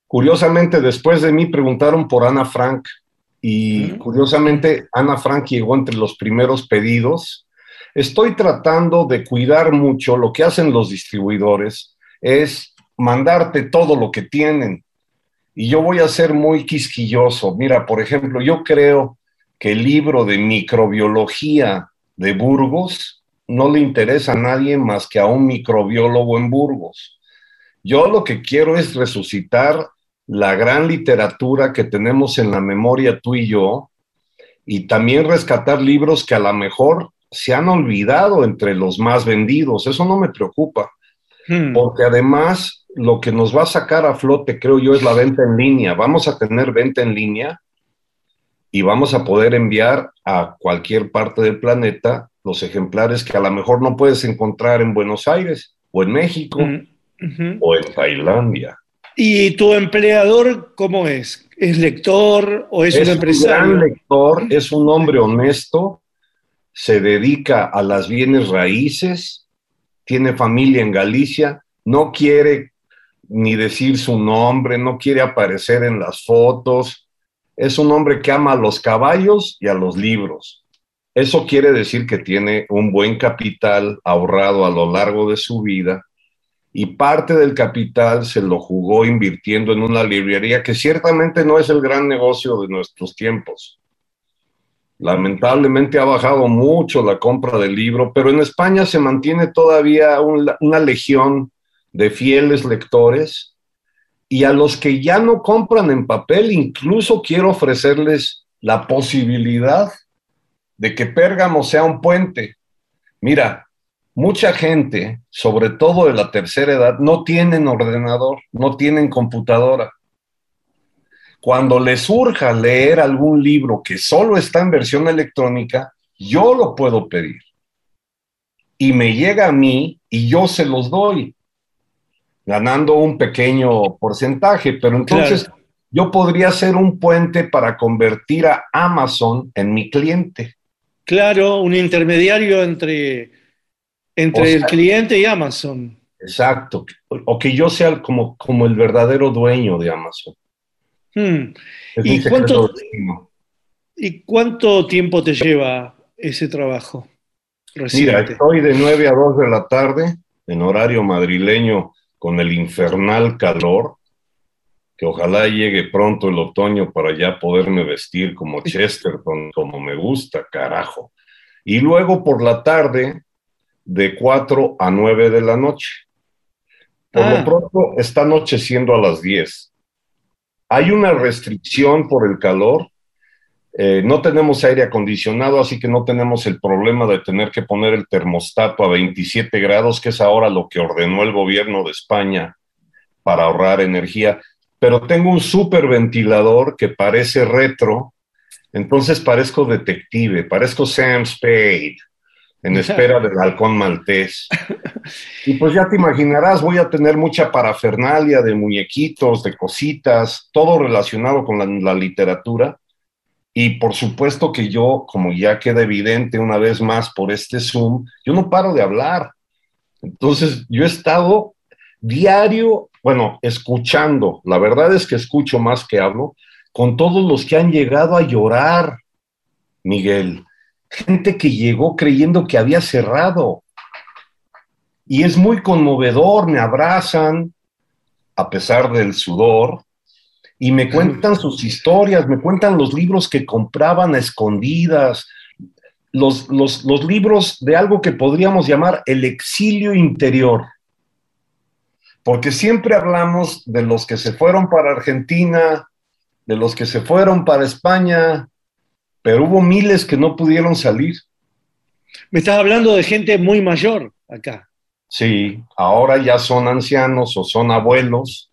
Curiosamente, después de mí preguntaron por Ana Frank y curiosamente Ana Frank llegó entre los primeros pedidos. Estoy tratando de cuidar mucho lo que hacen los distribuidores, es mandarte todo lo que tienen. Y yo voy a ser muy quisquilloso. Mira, por ejemplo, yo creo que el libro de microbiología de Burgos no le interesa a nadie más que a un microbiólogo en Burgos. Yo lo que quiero es resucitar la gran literatura que tenemos en la memoria tú y yo y también rescatar libros que a lo mejor se han olvidado entre los más vendidos. Eso no me preocupa, Hmm. porque además lo que nos va a sacar a flote, creo yo, es la venta en línea. Vamos a tener venta en línea y vamos a poder enviar a cualquier parte del planeta los ejemplares que a lo mejor no puedes encontrar en Buenos Aires o en México Mm, o en Tailandia. ¿Y tu empleador cómo es? ¿Es lector o es, un gran empresario? lector, es un hombre honesto, se dedica a las bienes raíces, tiene familia en Galicia, no quiere ni decir su nombre, no quiere aparecer en las fotos. Es un hombre que ama a los caballos y a los libros. Eso quiere decir que tiene un buen capital ahorrado a lo largo de su vida y parte del capital se lo jugó invirtiendo en una librería que ciertamente no es el gran negocio de nuestros tiempos. Lamentablemente ha bajado mucho la compra del libro, pero en España se mantiene todavía un- una legión de fieles lectores y a los que ya no compran en papel, incluso quiero ofrecerles la posibilidad de que Pérgamo sea un puente. Mira, mucha gente, sobre todo de la tercera edad, no tienen ordenador, no tienen computadora. Cuando les surja leer algún libro que solo está en versión electrónica, yo lo puedo pedir. Y me llega a mí y yo se los doy, ganando un pequeño porcentaje, pero entonces Claro. yo podría ser un puente para convertir a Amazon en mi cliente. Claro, un intermediario entre, entre O sea- el cliente y Amazon. Exacto. O que yo sea como, como el verdadero dueño de Amazon. Hmm. ¿Y cuánto- destino. ¿Y cuánto tiempo te lleva ese trabajo? Mira, estoy de 9 a 2 de la tarde en horario madrileño con el infernal calor, que ojalá llegue pronto el otoño para ya poderme vestir como Chesterton, como me gusta, carajo. Y luego por la tarde de 4 a 9 de la noche. Por Ah. lo pronto está anocheciendo a las 10. Hay una restricción por el calor. Eh, no tenemos aire acondicionado, así que no tenemos el problema de tener que poner el termostato a 27 grados, que es ahora lo que ordenó el gobierno de España para ahorrar energía. Pero tengo un superventilador que parece retro, entonces parezco detective, parezco Sam Spade en espera del halcón maltés. Y pues ya te imaginarás, voy a tener mucha parafernalia de muñequitos, de cositas, todo relacionado con la, la literatura. Y por supuesto que yo, como ya queda evidente una vez más por este Zoom, yo no paro de hablar. Entonces, yo he estado diario, bueno, escuchando, la verdad es que escucho más que hablo, con todos los que han llegado a llorar, Miguel. Gente que llegó creyendo que había cerrado. Y es muy conmovedor, me abrazan a pesar del sudor y me cuentan sus historias, me cuentan los libros que compraban a escondidas, los, los, los libros de algo que podríamos llamar el exilio interior. Porque siempre hablamos de los que se fueron para Argentina, de los que se fueron para España, pero hubo miles que no pudieron salir. Me estás hablando de gente muy mayor acá. Sí, ahora ya son ancianos o son abuelos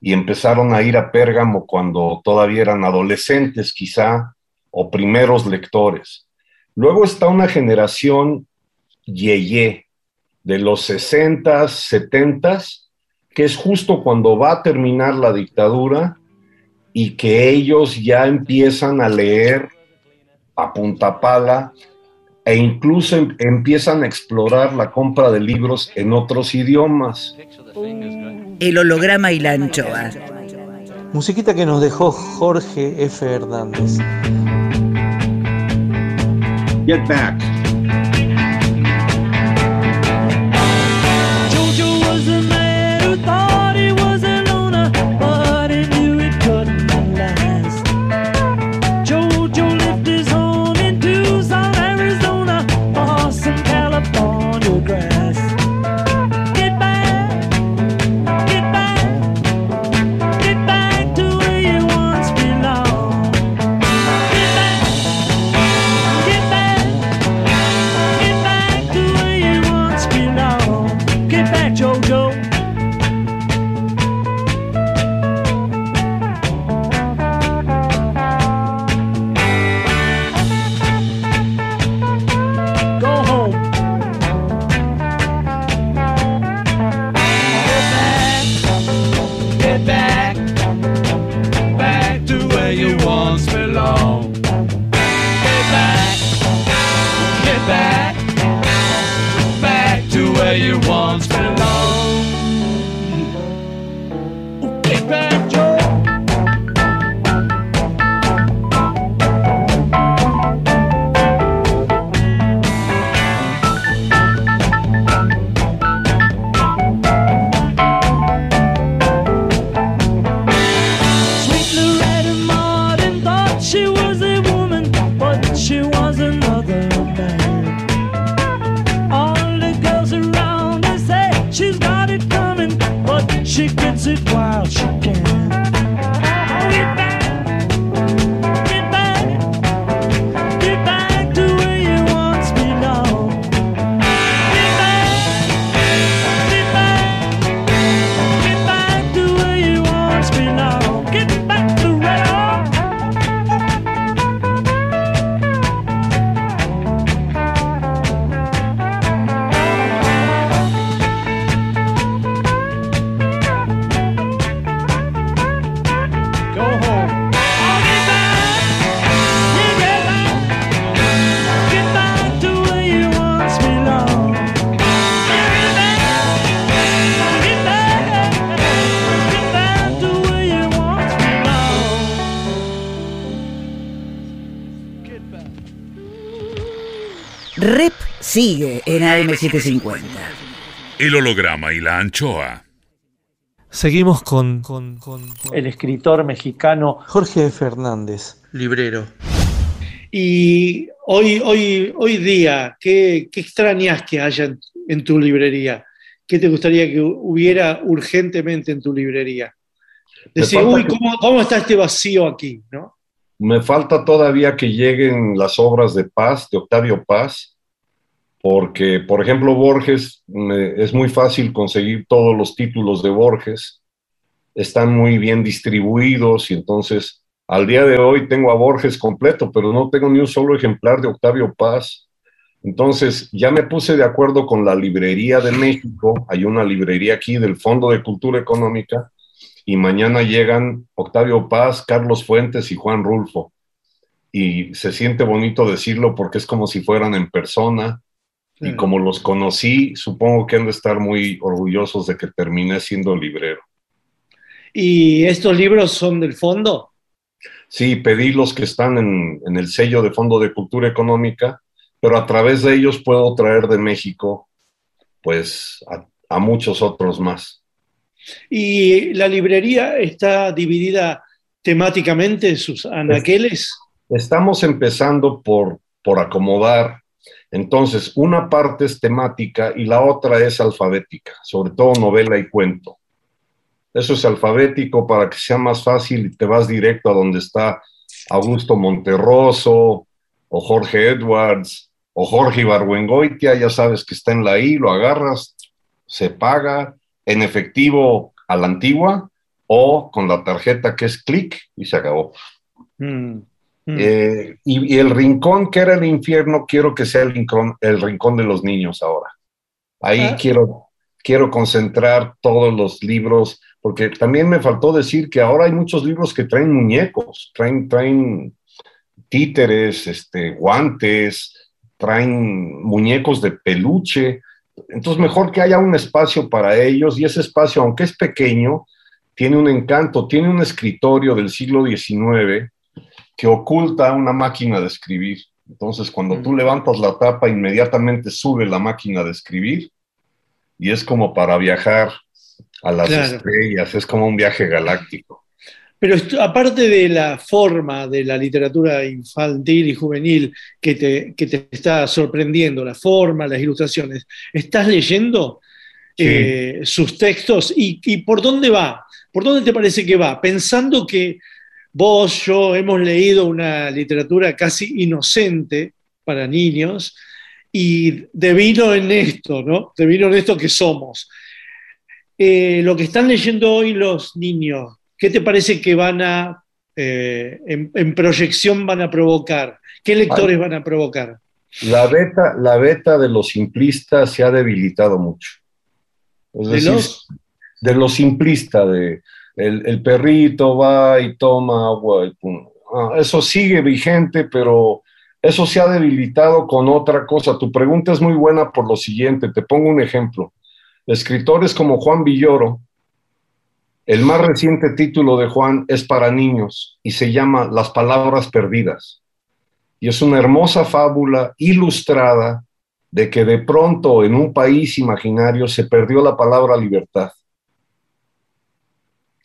y empezaron a ir a Pérgamo cuando todavía eran adolescentes quizá o primeros lectores. Luego está una generación yeye de los 60s, 70s, que es justo cuando va a terminar la dictadura y que ellos ya empiezan a leer a punta pala e incluso em- empiezan a explorar la compra de libros en otros idiomas. El holograma y la anchoa. Musiquita que nos dejó Jorge F. Hernández. Get back. Sigue en AM750. El holograma y la anchoa. Seguimos con, con- con- con- El escritor mexicano Jorge F. Hernández, librero. Y hoy, hoy, hoy día, ¿qué, qué extrañas que haya en, en tu librería? ¿Qué te gustaría que hubiera urgentemente en tu librería? Decir, uy, ¿cómo, cómo está este vacío aquí? ¿no? Me falta todavía que lleguen las obras de Paz, de Octavio Paz, porque, por ejemplo, Borges, es muy fácil conseguir todos los títulos de Borges, están muy bien distribuidos y entonces al día de hoy tengo a Borges completo, pero no tengo ni un solo ejemplar de Octavio Paz. Entonces ya me puse de acuerdo con la Librería de México, hay una librería aquí del Fondo de Cultura Económica, y mañana llegan Octavio Paz, Carlos Fuentes y Juan Rulfo. Y se siente bonito decirlo porque es como si fueran en persona. Y como los conocí, supongo que han de estar muy orgullosos de que terminé siendo librero. ¿Y estos libros son del fondo? Sí, pedí los que están en, en el sello de Fondo de Cultura Económica, pero a través de ellos puedo traer de México, pues, a, a muchos otros más. ¿Y la librería está dividida temáticamente en sus anaqueles? Estamos empezando por, por acomodar. Entonces, una parte es temática y la otra es alfabética, sobre todo novela y cuento. Eso es alfabético para que sea más fácil y te vas directo a donde está Augusto Monterroso o Jorge Edwards o Jorge Ibargüengoitia, ya sabes que está en la I, lo agarras, se paga en efectivo a la antigua o con la tarjeta que es clic y se acabó. Mm, mm. Eh, y, y el rincón que era el infierno, quiero que sea el rincón, el rincón de los niños ahora. Ahí Ah. quiero, quiero concentrar todos los libros, porque también me faltó decir que ahora hay muchos libros que traen muñecos, traen, traen títeres, este, guantes, traen muñecos de peluche. Entonces, mejor que haya un espacio para ellos y ese espacio, aunque es pequeño, tiene un encanto, tiene un escritorio del siglo XIX que oculta una máquina de escribir. Entonces, cuando tú levantas la tapa, inmediatamente sube la máquina de escribir y es como para viajar a las Claro. estrellas, es como un viaje galáctico. Pero esto- aparte de la forma de la literatura infantil y juvenil que te, que te está sorprendiendo, la forma, las ilustraciones, ¿estás leyendo Sí. eh, sus textos? ¿Y, y por dónde va? ¿Por dónde te parece que va? Pensando que vos, yo hemos leído una literatura casi inocente para niños y devino en esto, ¿no? Devino en esto que somos. Eh, lo que están leyendo hoy los niños, ¿qué te parece que van a, eh, en, en proyección van a provocar? ¿Qué lectores van a provocar? La beta, la beta de los simplistas se ha debilitado mucho. Es ¿De decir, los? de lo simplista, de el, perrito va y toma agua. y. Ah, eso sigue vigente, pero eso se ha debilitado con otra cosa. Tu pregunta es muy buena por lo siguiente. Te pongo un ejemplo. Escritores como Juan Villoro, el más reciente título de Juan es para niños y se llama Las Palabras Perdidas. Y es una hermosa fábula ilustrada de que de pronto en un país imaginario se perdió la palabra libertad.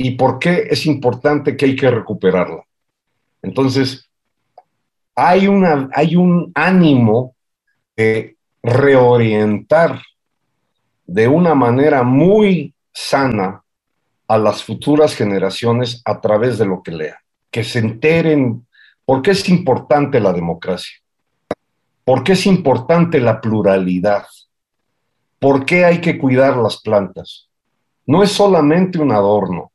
¿Y por qué es importante que hay que recuperarla? Entonces, hay, hay un ánimo de reorientar de una manera muy sana a las futuras generaciones a través de lo que lean, que se enteren por qué es importante la democracia, por qué es importante la pluralidad, por qué hay que cuidar las plantas. No es solamente un adorno.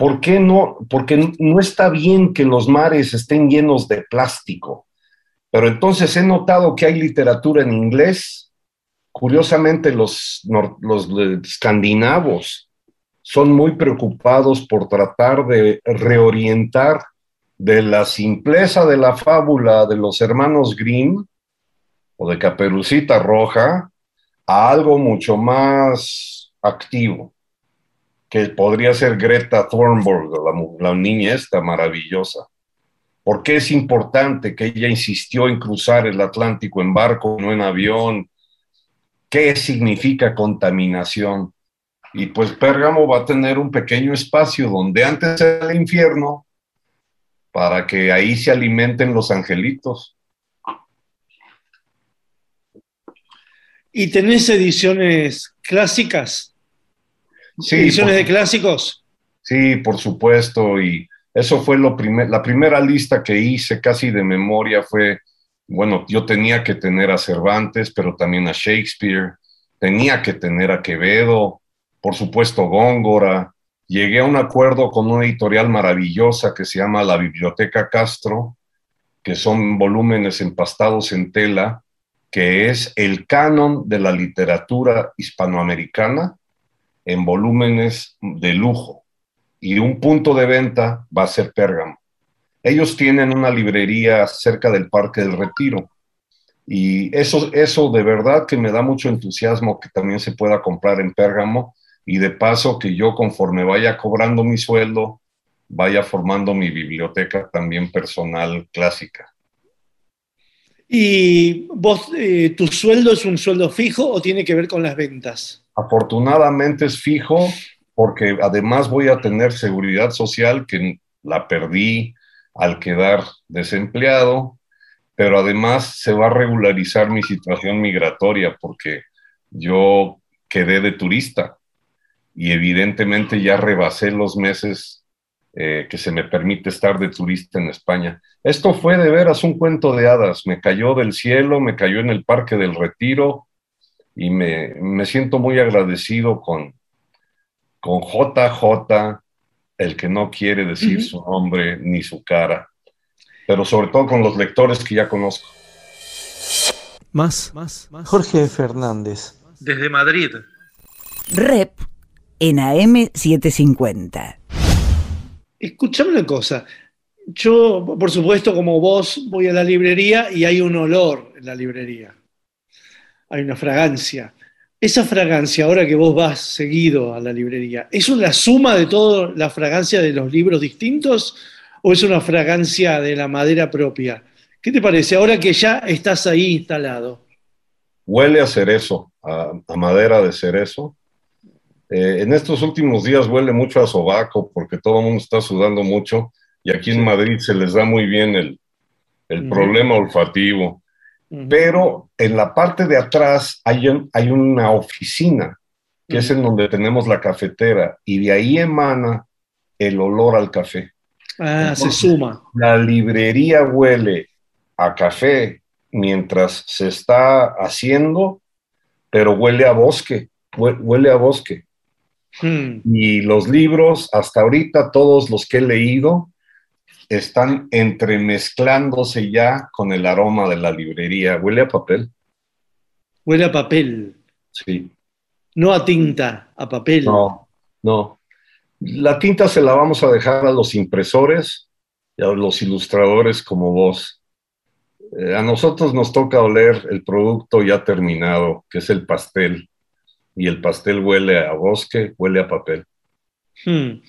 ¿Por qué no? Porque no está bien que los mares estén llenos de plástico. Pero entonces he notado que hay literatura en inglés. Curiosamente, los, los escandinavos son muy preocupados por tratar de reorientar de la simpleza de la fábula de los hermanos Grimm o de Caperucita Roja a algo mucho más activo, que podría ser Greta Thunberg, la, la niña esta maravillosa. ¿Por qué es importante que ella insistió en cruzar el Atlántico en barco, no en avión? ¿Qué significa contaminación? Y pues Pérgamo va a tener un pequeño espacio donde antes era el infierno, para que ahí se alimenten los angelitos. ¿Y tenés ediciones clásicas? Sí, ¿Ediciones por de clásicos? Sí, por supuesto, y eso fue lo primer, la primera lista que hice casi de memoria fue, bueno, yo tenía que tener a Cervantes, pero también a Shakespeare, tenía que tener a Quevedo, por supuesto Góngora, llegué a un acuerdo con una editorial maravillosa que se llama La Biblioteca Castro, que son volúmenes empastados en tela, que es el canon de la literatura hispanoamericana en volúmenes de lujo y un punto de venta va a ser Pérgamo. Ellos tienen una librería cerca del Parque del Retiro y eso, eso de verdad que me da mucho entusiasmo que también se pueda comprar en Pérgamo y de paso que yo conforme vaya cobrando mi sueldo, vaya formando mi biblioteca también personal clásica. ¿Y vos, eh, tu sueldo es un sueldo fijo o tiene que ver con las ventas? Afortunadamente es fijo porque además voy a tener seguridad social que la perdí al quedar desempleado, pero además se va a regularizar mi situación migratoria porque yo quedé de turista y evidentemente ya rebasé los meses eh, que se me permite estar de turista en España. Esto fue de veras un cuento de hadas, me cayó del cielo, me cayó en el Parque del Retiro y me, me siento muy agradecido con, con JJ, el que no quiere decir su nombre ni su cara, pero sobre todo con los lectores que ya conozco. Más, más, más. Jorge Fernández. Desde Madrid. Rep en AM750. Escuchame una cosa. Yo, por supuesto, como vos, voy a la librería y hay un olor en la librería. Hay una fragancia. Esa fragancia, ahora que vos vas seguido a la librería, ¿es una suma de toda la fragancia de los libros distintos o es una fragancia de la madera propia? ¿Qué te parece ahora que ya estás ahí instalado? Huele a cerezo, a, a madera de cerezo. Eh, en estos últimos días huele mucho a sobaco porque todo el mundo está sudando mucho y aquí en Madrid se les da muy bien el, problema olfativo. Pero en la parte de atrás hay, un- hay una oficina, que es en donde tenemos la cafetera, y de ahí emana el olor al café. Ah, se suma. La librería huele a café mientras se está haciendo, pero huele a bosque, hue- huele a bosque. Hmm. Y los libros, hasta ahorita todos los que he leído, están entremezclándose ya con el aroma de la librería. Huele a papel. Huele a papel, Sí. no a tinta, a papel. No, no. La tinta se la vamos a dejar a los impresores y a los ilustradores como vos. Eh, a nosotros nos toca oler el producto ya terminado, que es el pastel. Y el pastel huele a bosque, huele a papel. Hmm.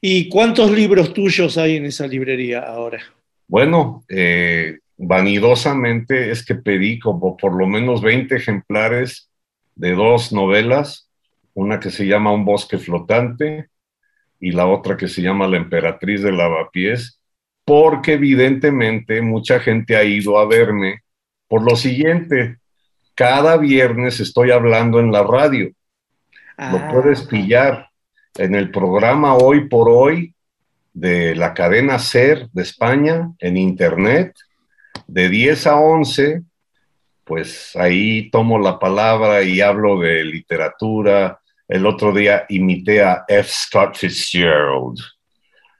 ¿Y cuántos libros tuyos hay en esa librería ahora? Bueno, eh, vanidosamente es que pedí como por lo menos 20 ejemplares de dos novelas, una que se llama Un bosque flotante y la otra que se llama La emperatriz de lavapiés, porque evidentemente mucha gente ha ido a verme por lo siguiente, cada viernes estoy hablando en la radio, lo puedes pillar en el programa Hoy por Hoy de la cadena SER de España en internet, de 10 a 11, pues ahí tomo la palabra y hablo de literatura. El otro día imité a F. Scott Fitzgerald.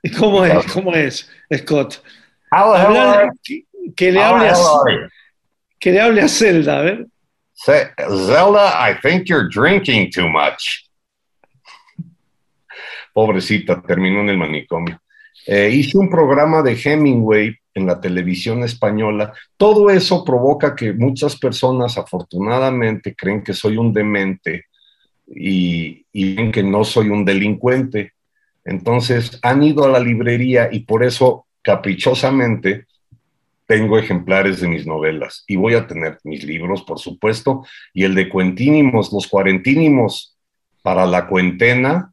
¿Y ¿Cómo es? ¿Cómo es, Scott? Hello, hello. Habla- que, que le How hable a, que le hable a Zelda, a ver. Zelda, I think you're drinking too much. Pobrecita, terminó en el manicomio. Eh, hice un programa de Hemingway en la televisión española. Todo eso provoca que muchas personas, afortunadamente, creen que soy un demente y, y que no soy un delincuente. Entonces han ido a la librería y por eso, caprichosamente, tengo ejemplares de mis novelas y voy a tener mis libros, por supuesto, y el de cuentínimos, los cuarentínimos para la cuentena,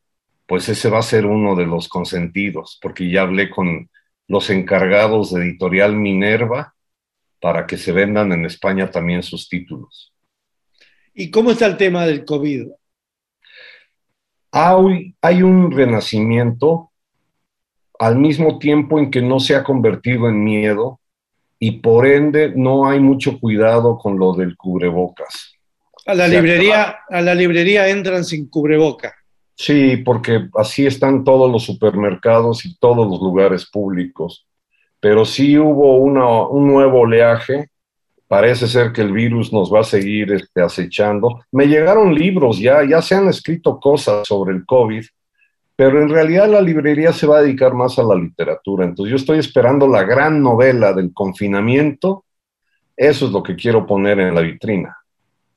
pues ese va a ser uno de los consentidos, porque ya hablé con los encargados de Editorial Minerva para que se vendan en España también sus títulos. ¿Y cómo está el tema del COVID? Hay, hay un renacimiento al mismo tiempo en que no se ha convertido en miedo y por ende no hay mucho cuidado con lo del cubrebocas. A la Se librería, a la librería entran sin cubreboca. Sí, porque así están todos los supermercados y todos los lugares públicos. Pero sí hubo una- un nuevo oleaje. Parece ser que el virus nos va a seguir este, acechando. Me llegaron libros ya, ya se han escrito cosas sobre el COVID, pero en realidad la librería se va a dedicar más a la literatura. Entonces yo estoy esperando la gran novela del confinamiento. Eso es lo que quiero poner en la vitrina.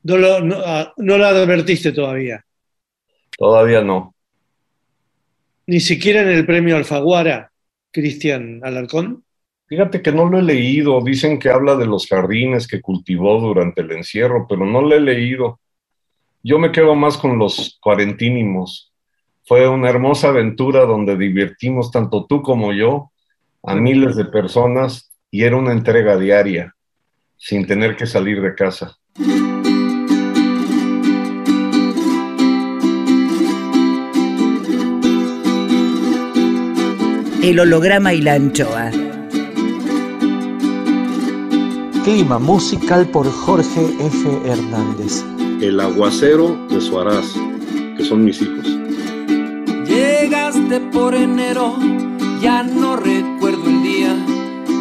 No lo, no, ah, no lo advertiste todavía. Todavía no. Ni siquiera en el premio Alfaguara, Cristian Alarcón. Fíjate que no lo he leído. Dicen que habla de los jardines que cultivó durante el encierro, pero no lo he leído. Yo me quedo más con los cuarentínimos. Fue una hermosa aventura donde divertimos tanto tú como yo a miles de personas y era una entrega diaria. sin tener que salir de casa. El holograma y la anchoa. Clima musical por Jorge F. Hernández. El aguacero de Suaraz, que son mis hijos. Llegaste por enero, ya no recuerdo el día.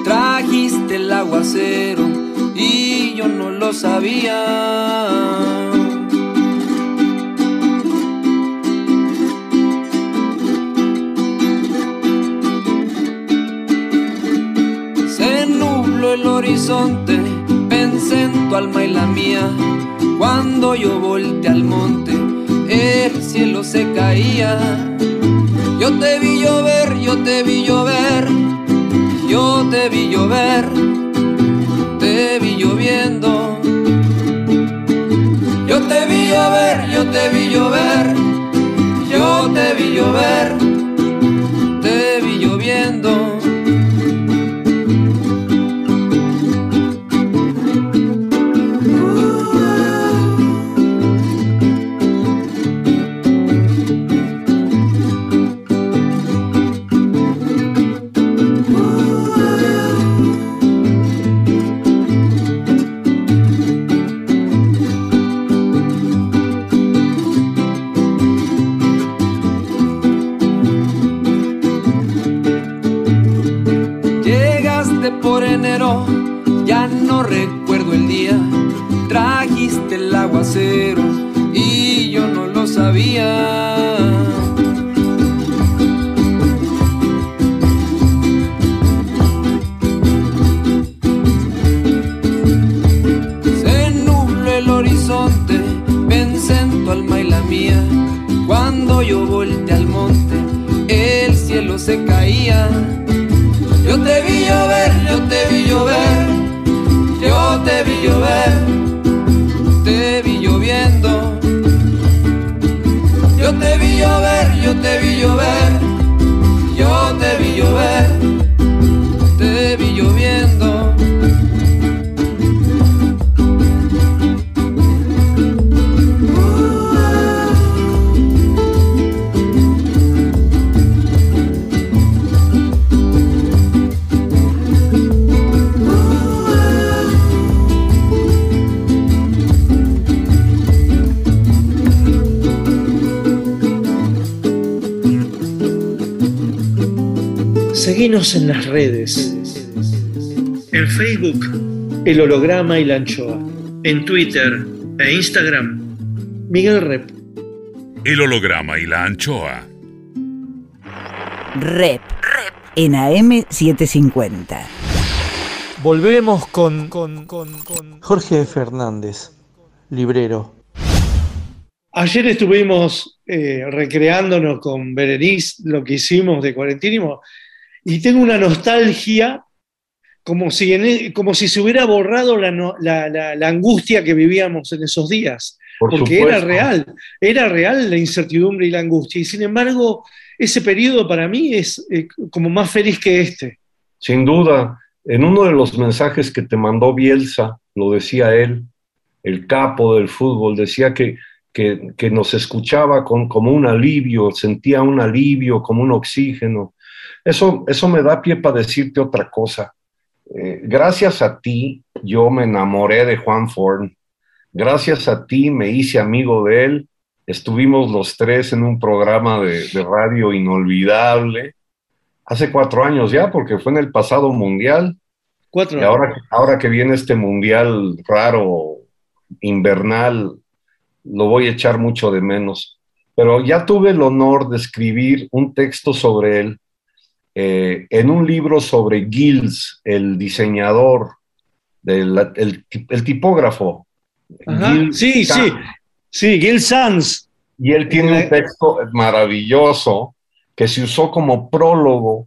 Trajiste el aguacero y yo no lo sabía. Horizonte, pensé en tu alma y la mía. Cuando yo volteé al monte, el cielo se caía. Yo te vi llover, yo te vi llover, yo te vi llover, te vi lloviendo. Yo te vi llover, yo te vi llover, yo te vi llover, Y yo no lo sabía. En las redes. En Facebook, El Holograma y la Anchoa. En Twitter e Instagram, Miguel Rep. El holograma y la anchoa. Rep. En AM750. Volvemos con, con, con, con Jorge Fernández, librero. Ayer estuvimos eh, recreándonos con Berenice lo que hicimos de Cuarentísimo y tengo una nostalgia como si, en e- como si se hubiera borrado la, la- la- la angustia que vivíamos en esos días. Por porque supuesto. era real, era real la incertidumbre y la angustia. Y sin embargo, ese periodo para mí es eh, como más feliz que este. Sin duda, en uno de los mensajes que te mandó Bielsa, lo decía él, el capo del fútbol, decía que, que, que nos escuchaba con, como un alivio, sentía un alivio, como un oxígeno. Eso, eso me da pie para decirte otra cosa. Eh, gracias a ti, yo me enamoré de Juan Forn. Gracias a ti me hice amigo de él. Estuvimos los tres en un programa de, de radio inolvidable. Hace cuatro años ya, porque fue en el pasado mundial. Cuatro Y ahora, ahora que viene este mundial raro, invernal, lo voy a echar mucho de menos. Pero ya tuve el honor de escribir un texto sobre él eh, en un libro sobre Gills, el diseñador, del, el, el tipógrafo. Sí, sí, sí, Gil Sanz. Y él tiene un texto maravilloso que se usó como prólogo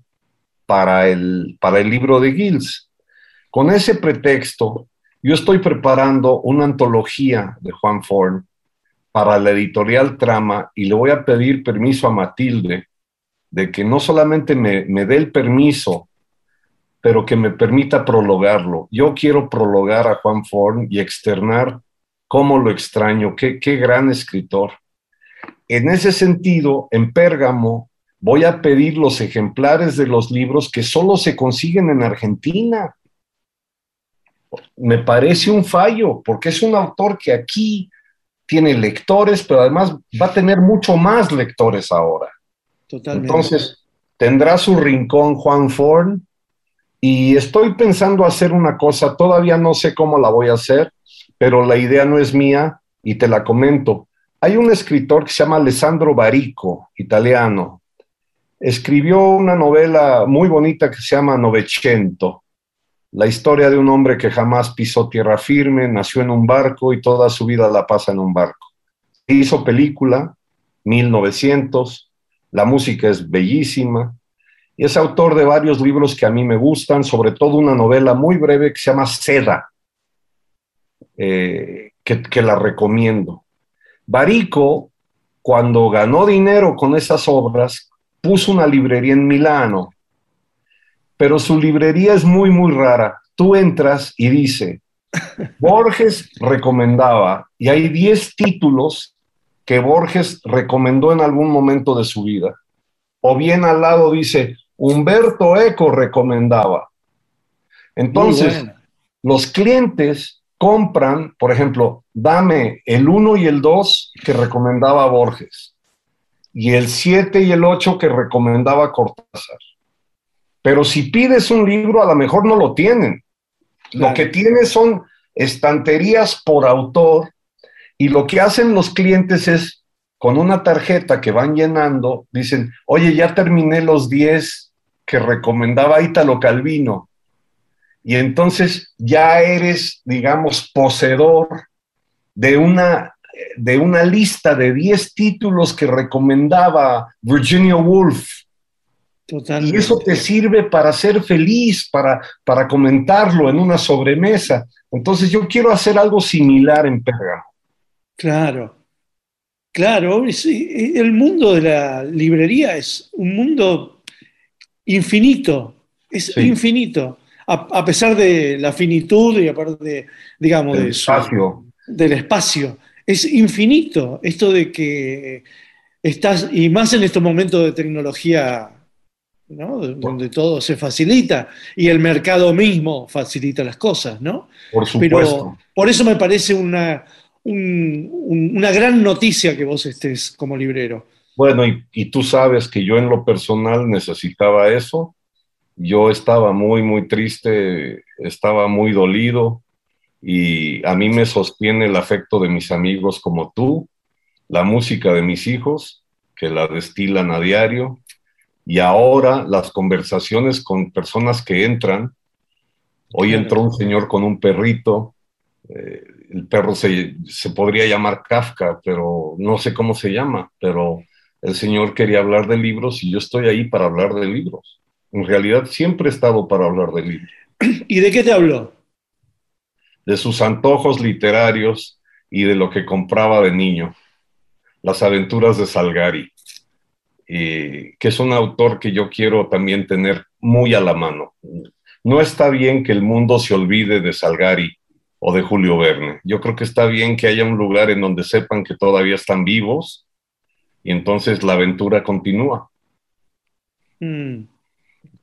para el, para el libro de Gills. Con ese pretexto, yo estoy preparando una antología de Juan Forn para la editorial Trama y le voy a pedir permiso a Matilde de que no solamente me, me dé el permiso pero que me permita prologarlo. Yo quiero prologar a Juan Forn y externar cómo lo extraño, qué, qué gran escritor. En ese sentido, en Pérgamo voy a pedir los ejemplares de los libros que solo se consiguen en Argentina. Me parece un fallo, porque es un autor que aquí tiene lectores, pero además va a tener mucho más lectores ahora. Entonces, tendrá su rincón Juan Forn y estoy pensando hacer una cosa, todavía no sé cómo la voy a hacer, pero la idea no es mía y te la comento. Hay un escritor que se llama Alessandro Barico, italiano. Escribió una novela muy bonita que se llama Novecento, la historia de un hombre que jamás pisó tierra firme, nació en un barco y toda su vida la pasa en un barco. Hizo película, 1900, la música es bellísima, y es autor de varios libros que a mí me gustan, sobre todo una novela muy breve que se llama Seda, eh, que, que la recomiendo. Barico, cuando ganó dinero con esas obras, puso una librería en Milano, pero su librería es muy, muy rara. Tú entras y dice, Borges recomendaba, y hay 10 títulos que Borges recomendó en algún momento de su vida. O bien al lado dice, Humberto Eco recomendaba. Entonces, los clientes compran, por ejemplo, dame el 1 y el 2 que recomendaba Borges y el 7 y el 8 que recomendaba Cortázar. Pero si pides un libro, a lo mejor no lo tienen. Lo que tiene son estanterías por autor y lo que hacen los clientes es, con una tarjeta que van llenando, dicen, oye, ya terminé los 10 que recomendaba Ítalo Calvino. Y entonces ya eres, digamos, poseedor de una, de una lista de 10 títulos que recomendaba Virginia Woolf. Totalmente. Y eso te sirve para ser feliz, para, para comentarlo en una sobremesa. Entonces yo quiero hacer algo similar en Pérgamo. Claro, claro. es- el mundo de la librería es un mundo infinito, es Sí. infinito, a, a pesar de la finitud y aparte, de, digamos, El de su- espacio. del espacio. Es infinito esto de que estás, y más en estos momentos de tecnología, ¿no? Donde todo se facilita y el mercado mismo facilita las cosas, ¿no? Por supuesto. Pero por eso me parece una, un- un- una gran noticia que vos estés como librero. Bueno, y, y tú sabes que yo en lo personal necesitaba eso. Yo estaba muy, muy triste, estaba muy dolido y a mí me sostiene el afecto de mis amigos como tú, la música de mis hijos, que la destilan a diario, y ahora las conversaciones con personas que entran. Hoy entró un señor con un perrito, eh, el perro se, se podría llamar Kafka, pero no sé cómo se llama, pero el señor quería hablar de libros y yo estoy ahí para hablar de libros. En realidad siempre he estado para hablar de libros, ¿Y de qué te habló? de sus antojos literarios y de lo que compraba de niño. Las aventuras de Salgari, y que es un autor que yo quiero también tener muy a la mano. No está bien que el mundo se olvide de Salgari o de Julio Verne. Yo creo que está bien que haya un lugar en donde sepan que todavía están vivos y entonces la aventura continúa. Mm.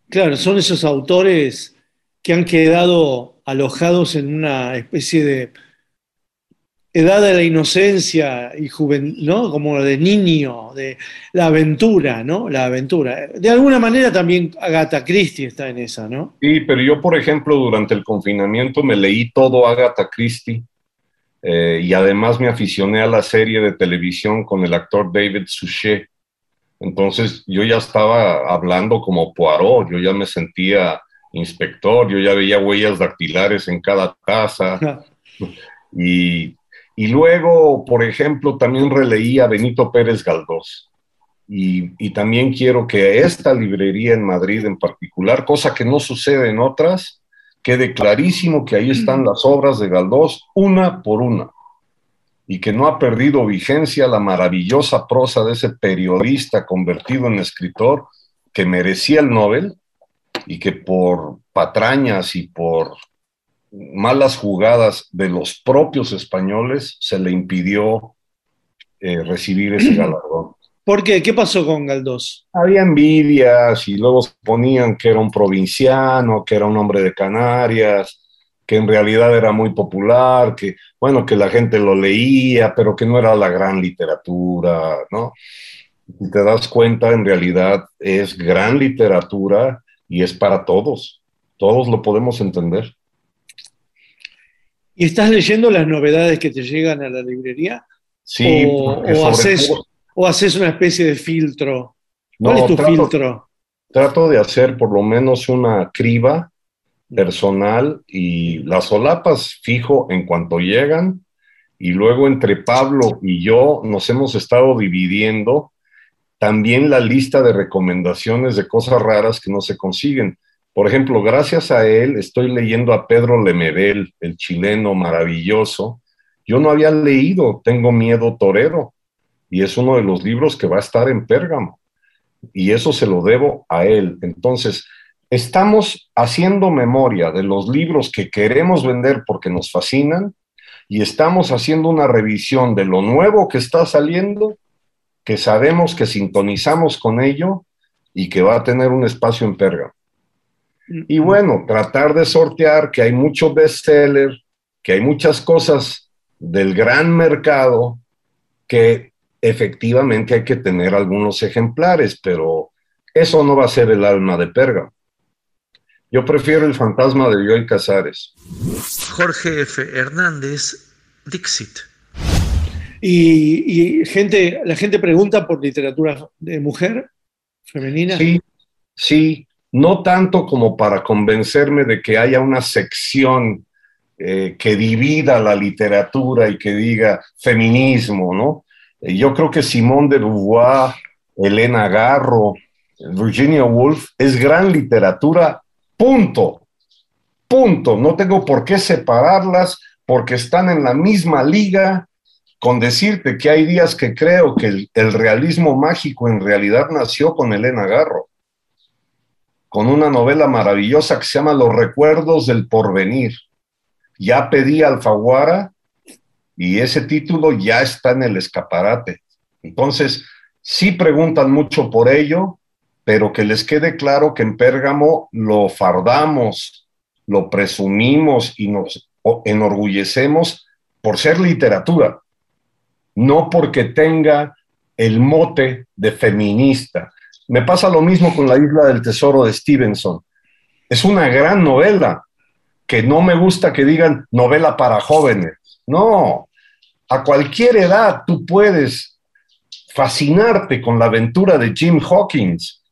Claro, son esos autores que han quedado alojados en una especie de edad de la inocencia y juventud, ¿no? Como de niño, de la aventura, ¿no? La aventura. De alguna manera también Agatha Christie está en esa, ¿no? Sí, pero yo, por ejemplo, durante el confinamiento me leí todo Agatha Christie eh, y además me aficioné a la serie de televisión con el actor David Suchet. Entonces yo ya estaba hablando como Poirot, yo ya me sentía inspector, yo ya veía huellas dactilares en cada casa. Y, y luego, por ejemplo, también releí a Benito Pérez Galdós. Y, y también quiero que esta librería en Madrid en particular, cosa que no sucede en otras, quede clarísimo que ahí están las obras de Galdós una por una y que no ha perdido vigencia la maravillosa prosa de ese periodista convertido en escritor que merecía el Nobel y que por patrañas y por malas jugadas de los propios españoles se le impidió eh, recibir ese galardón. ¿Por qué? ¿Qué pasó con Galdós? Había envidias y luego ponían que era un provinciano, que era un hombre de Canarias, que en realidad era muy popular, que bueno, que la gente lo leía, pero que no era la gran literatura, ¿no? Si te das cuenta, en realidad es gran literatura y es para todos. Todos lo podemos entender. ¿Y estás leyendo las novedades que te llegan a la librería? Sí, o, haces, todo- o haces una especie de filtro. ¿Cuál No, es tu trato- filtro? Trato de hacer por lo menos una criba personal y las solapas fijo en cuanto llegan y luego entre Pablo y yo nos hemos estado dividiendo también la lista de recomendaciones de cosas raras que no se consiguen. Por ejemplo, gracias a él estoy leyendo a Pedro Lemebel, el chileno maravilloso. Yo no había leído Tengo miedo torero y es uno de los libros que va a estar en Pérgamo y eso se lo debo a él. Entonces, estamos haciendo memoria de los libros que queremos vender porque nos fascinan y estamos haciendo una revisión de lo nuevo que está saliendo, que sabemos que sintonizamos con ello y que va a tener un espacio en Pérgamo. Y bueno, tratar de sortear que hay mucho bestseller, que hay muchas cosas del gran mercado que efectivamente hay que tener algunos ejemplares, pero eso no va a ser el alma de Pérgamo. Yo prefiero el fantasma de Joy Casares. Jorge F. Hernández, Dixit. Y, y gente, la gente pregunta por literatura de mujer, femenina. Sí, sí, no tanto como para convencerme de que haya una sección eh, que divida la literatura y que diga feminismo, ¿no? Eh, Yo creo que Simone de Beauvoir, Elena Garro, Virginia Woolf es gran literatura, punto, punto. No tengo por qué separarlas porque están en la misma liga con decirte que hay días que creo que el, el realismo mágico en realidad nació con Elena Garro, con una novela maravillosa que se llama Los recuerdos del porvenir. Ya pedí Alfaguara y ese título ya está en el escaparate. Entonces, sí preguntan mucho por ello, pero que les quede claro que en Pérgamo lo fardamos, lo presumimos y nos enorgullecemos por ser literatura, no porque tenga el mote de feminista. Me pasa lo mismo con La Isla del Tesoro de Stevenson. Es una gran novela, que no me gusta que digan novela para jóvenes. No, a cualquier edad tú puedes fascinarte con la aventura de Jim Hawkins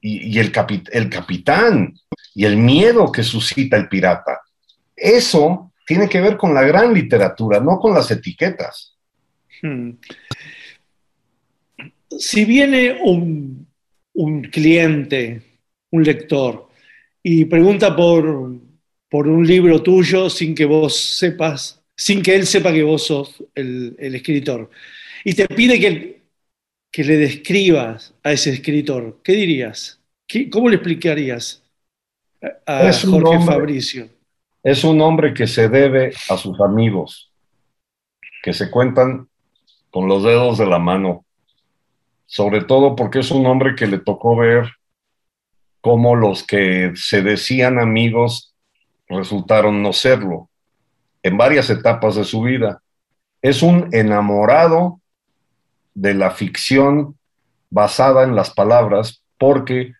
y, el capitán y el miedo que suscita el pirata. Eso tiene que ver con la gran literatura, no con las etiquetas. Hmm. Si viene un, un cliente, un lector, y pregunta por, por un libro tuyo sin que vos sepas, sin que él sepa que vos sos el, el escritor, y te pide que, que le describas a ese escritor, ¿qué dirías? ¿Qué- ¿Cómo le explicarías a, Es un Jorge hombre. Fabricio? Es un hombre que se debe a sus amigos, que se cuentan con los dedos de la mano, sobre todo porque es un hombre que le tocó ver cómo los que se decían amigos resultaron no serlo en varias etapas de su vida. Es un enamorado de la ficción basada en las palabras porque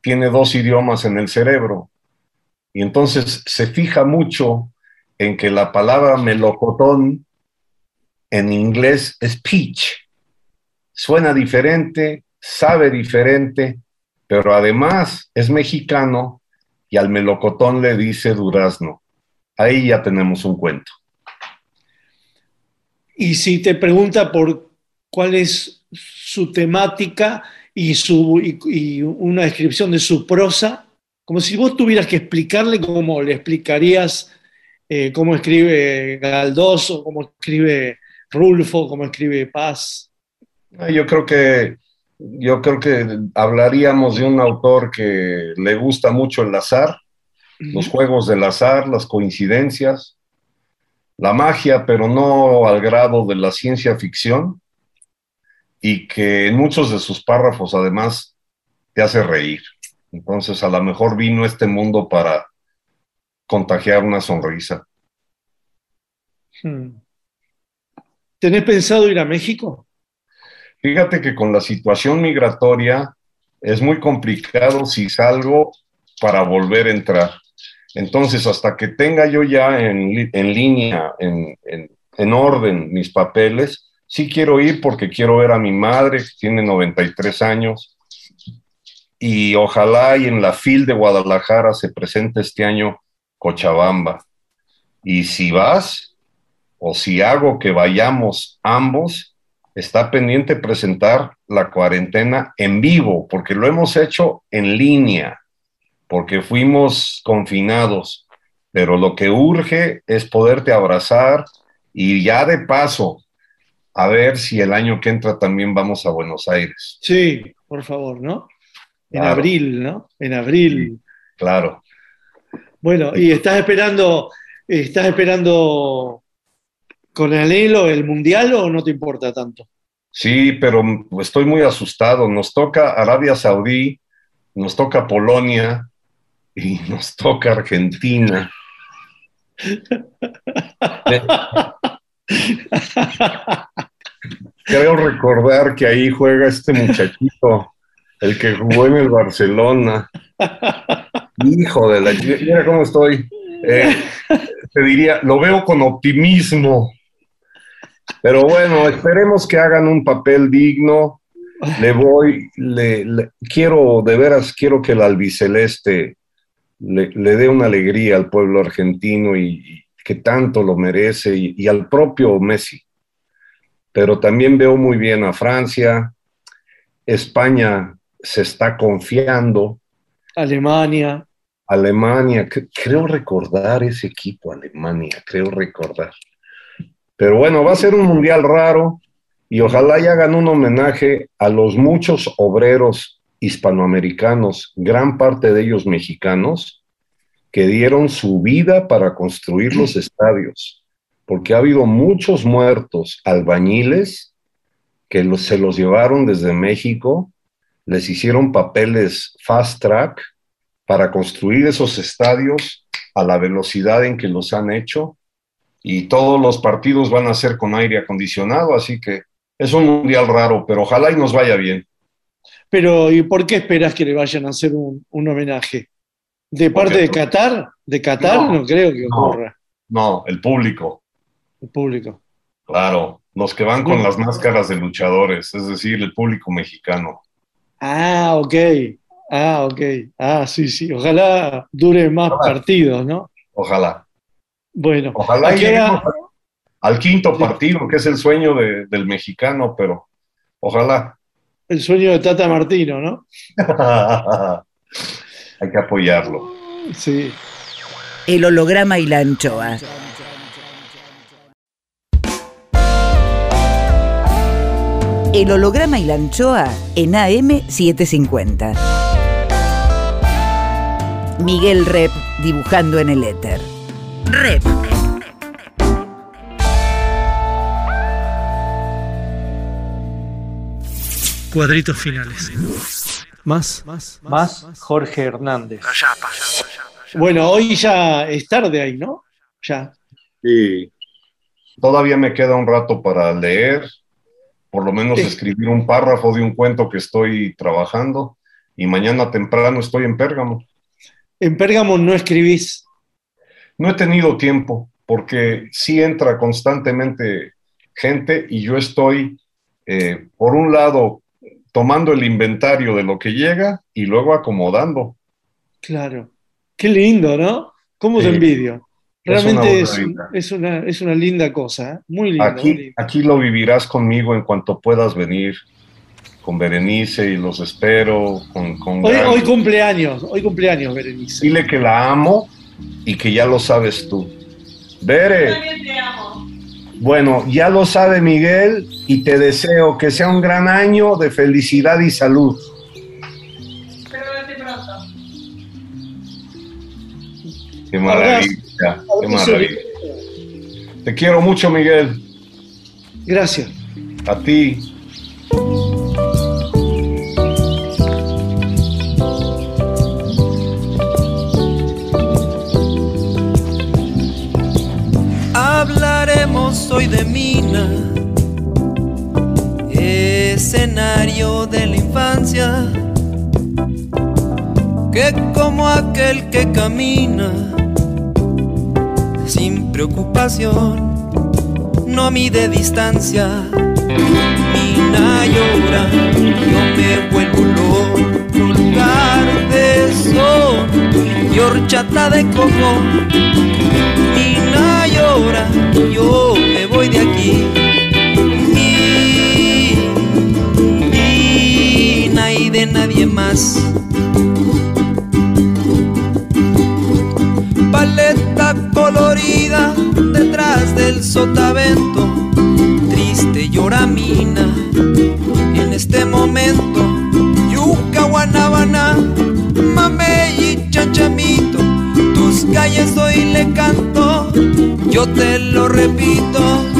tiene dos idiomas en el cerebro. Y entonces se fija mucho en que la palabra melocotón en inglés es peach. Suena diferente, sabe diferente, pero además es mexicano y al melocotón le dice durazno. Ahí ya tenemos un cuento. Y si te pregunta por cuál es su temática y, su, y, una descripción de su prosa, como si vos tuvieras que explicarle cómo le explicarías eh, cómo escribe Galdós cómo escribe Rulfo, cómo escribe Paz. Ah, Yo creo que yo creo que hablaríamos de un autor que le gusta mucho el azar, los juegos del azar, las coincidencias, la magia, pero no al grado de la ciencia ficción, y que en muchos de sus párrafos además te hace reír. Entonces, a lo mejor vino este mundo para contagiar una sonrisa. Hmm. ¿Tenés pensado ir a México? Fíjate que con la situación migratoria es muy complicado si salgo para volver a entrar. Entonces, hasta que tenga yo ya en, en línea, en, en- en orden mis papeles, sí quiero ir porque quiero ver a mi madre, que tiene 93 años, y ojalá y en la FIL de Guadalajara se presente este año Cochabamba. Y si vas, o si hago que vayamos ambos, está pendiente presentar la cuarentena en vivo, porque lo hemos hecho en línea, porque fuimos confinados, pero lo que urge es poderte abrazar y ya de paso, a ver si el año que entra también vamos a Buenos Aires. Sí, por favor, ¿no? En Claro. abril, ¿no? En abril. Claro. Bueno, y estás esperando, estás esperando con anhelo el mundial o no te importa tanto? Sí, pero estoy muy asustado. Nos toca Arabia Saudí, nos toca Polonia y nos toca Argentina. Creo recordar que ahí juega este muchachito, el que jugó en el Barcelona. Hijo de la... Mira cómo estoy. Eh, te diría, lo veo con optimismo. Pero bueno, esperemos que hagan un papel digno. Le voy, le, le- quiero, de veras, quiero que el albiceleste le, le dé una alegría al pueblo argentino y, y que tanto lo merece y, y al propio Messi. Pero también veo muy bien a Francia. España se está confiando. Alemania. Alemania, cre- creo recordar ese equipo, Alemania, creo recordar. Pero bueno, va a ser un mundial raro y ojalá y hagan un homenaje a los muchos obreros hispanoamericanos, gran parte de ellos mexicanos, que dieron su vida para construir los estadios, porque ha habido muchos muertos albañiles que se los llevaron desde México, les hicieron papeles fast track para construir esos estadios a la velocidad en que los han hecho y todos los partidos van a ser con aire acondicionado, así que es un mundial raro, pero ojalá y nos vaya bien. Pero, ¿y por qué esperas que le vayan a hacer un, un homenaje? ¿De parte de Qatar? ¿De Qatar? No, No, creo que ocurra. No, el público, El público. claro, los que van con las máscaras de luchadores, es decir, el público mexicano. Ah, ok. Ah, ok. Ah, sí, sí. Ojalá dure más partidos, ¿no? Ojalá. Bueno, Ojalá ¿a y qué hora- lleguemos al quinto partido, que es el sueño de- del mexicano, pero ojalá. el sueño de Tata Martino, ¿no? Hay que apoyarlo. Sí. El holograma y la anchoa. El holograma y la anchoa en AM750. Miguel Rep dibujando en el éter. Rep. Cuadritos finales. Más, Más Jorge Hernández. Bueno, hoy ya es tarde ahí, ¿no? Ya. Sí. Todavía me queda un rato para leer, por lo menos Sí. escribir un párrafo de un cuento que estoy trabajando y mañana temprano estoy en Pérgamo. En Pérgamo no escribís. No he tenido tiempo porque sí entra constantemente gente y yo estoy, eh, por un lado, tomando el inventario de lo que llega y luego acomodando. Claro. Qué lindo, ¿no? ¿Cómo te Sí. envidio? Es una Realmente es, barbaridad. es una, es una linda cosa, ¿eh? Muy linda. muy Aquí, linda. aquí lo vivirás conmigo en cuanto puedas venir con Berenice y los espero. Con, con Hoy, hoy cumpleaños, hoy cumpleaños, Berenice. Dile que la amo y que ya lo sabes tú. Bere, bueno, ya lo sabe Miguel y te deseo que sea un gran año de felicidad y salud. Qué maravilla, qué maravilla. Te quiero mucho, Miguel. Gracias. A ti. Escenario de la infancia, que como aquel que camina sin preocupación, no mide distancia. Mina llora, yo me vuelvo loco, lugar de sol y horchata de coco. Mina llora, yo me voy de aquí. De nadie más. paleta colorida detrás del sotavento, triste llora mina en este momento. Yuca, guanabana, mamey y chanchamito, tus calles hoy le canto, yo te lo repito.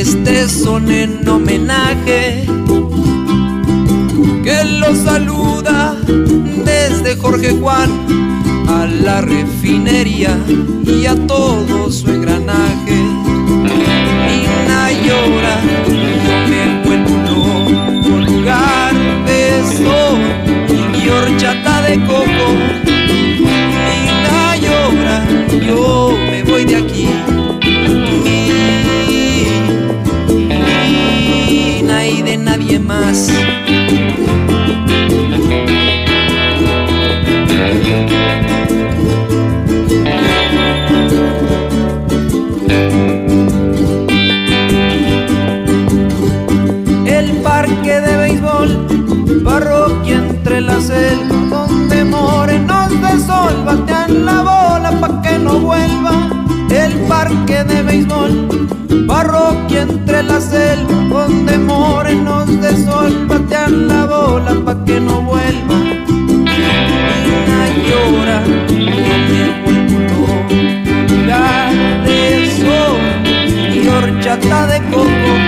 Este son en homenaje que los saluda desde Jorge Juan a la refinería y a todo su engranaje. Mina llora, yo me vuelvo loco, lugar de sol y horchata de coco. Más. Entre la selva, donde morenos de sol batean la bola pa' que no vuelva. Mina llora, yo me de sol y horchata de coco.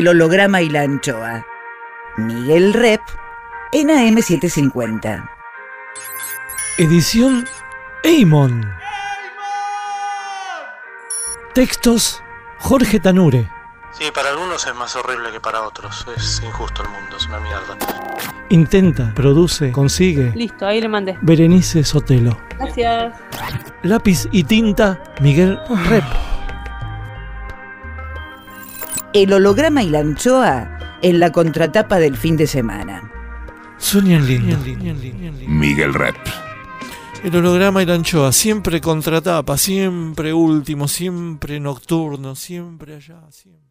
El holograma y la anchoa. Miguel Rep en AM750. Edición Eimon. Textos Jorge Tanure. Sí, para algunos es más horrible que para otros. Es injusto el mundo, es una mierda. Intenta, produce, consigue. Listo, ahí le mandé. Berenice Sotelo. Gracias. Lápiz y tinta Miguel Rep. El holograma y la anchoa en la contratapa del fin de semana. Sueñan lindo. Miguel Rep. El holograma y la anchoa, siempre contratapa, siempre último, siempre nocturno, siempre allá, siempre.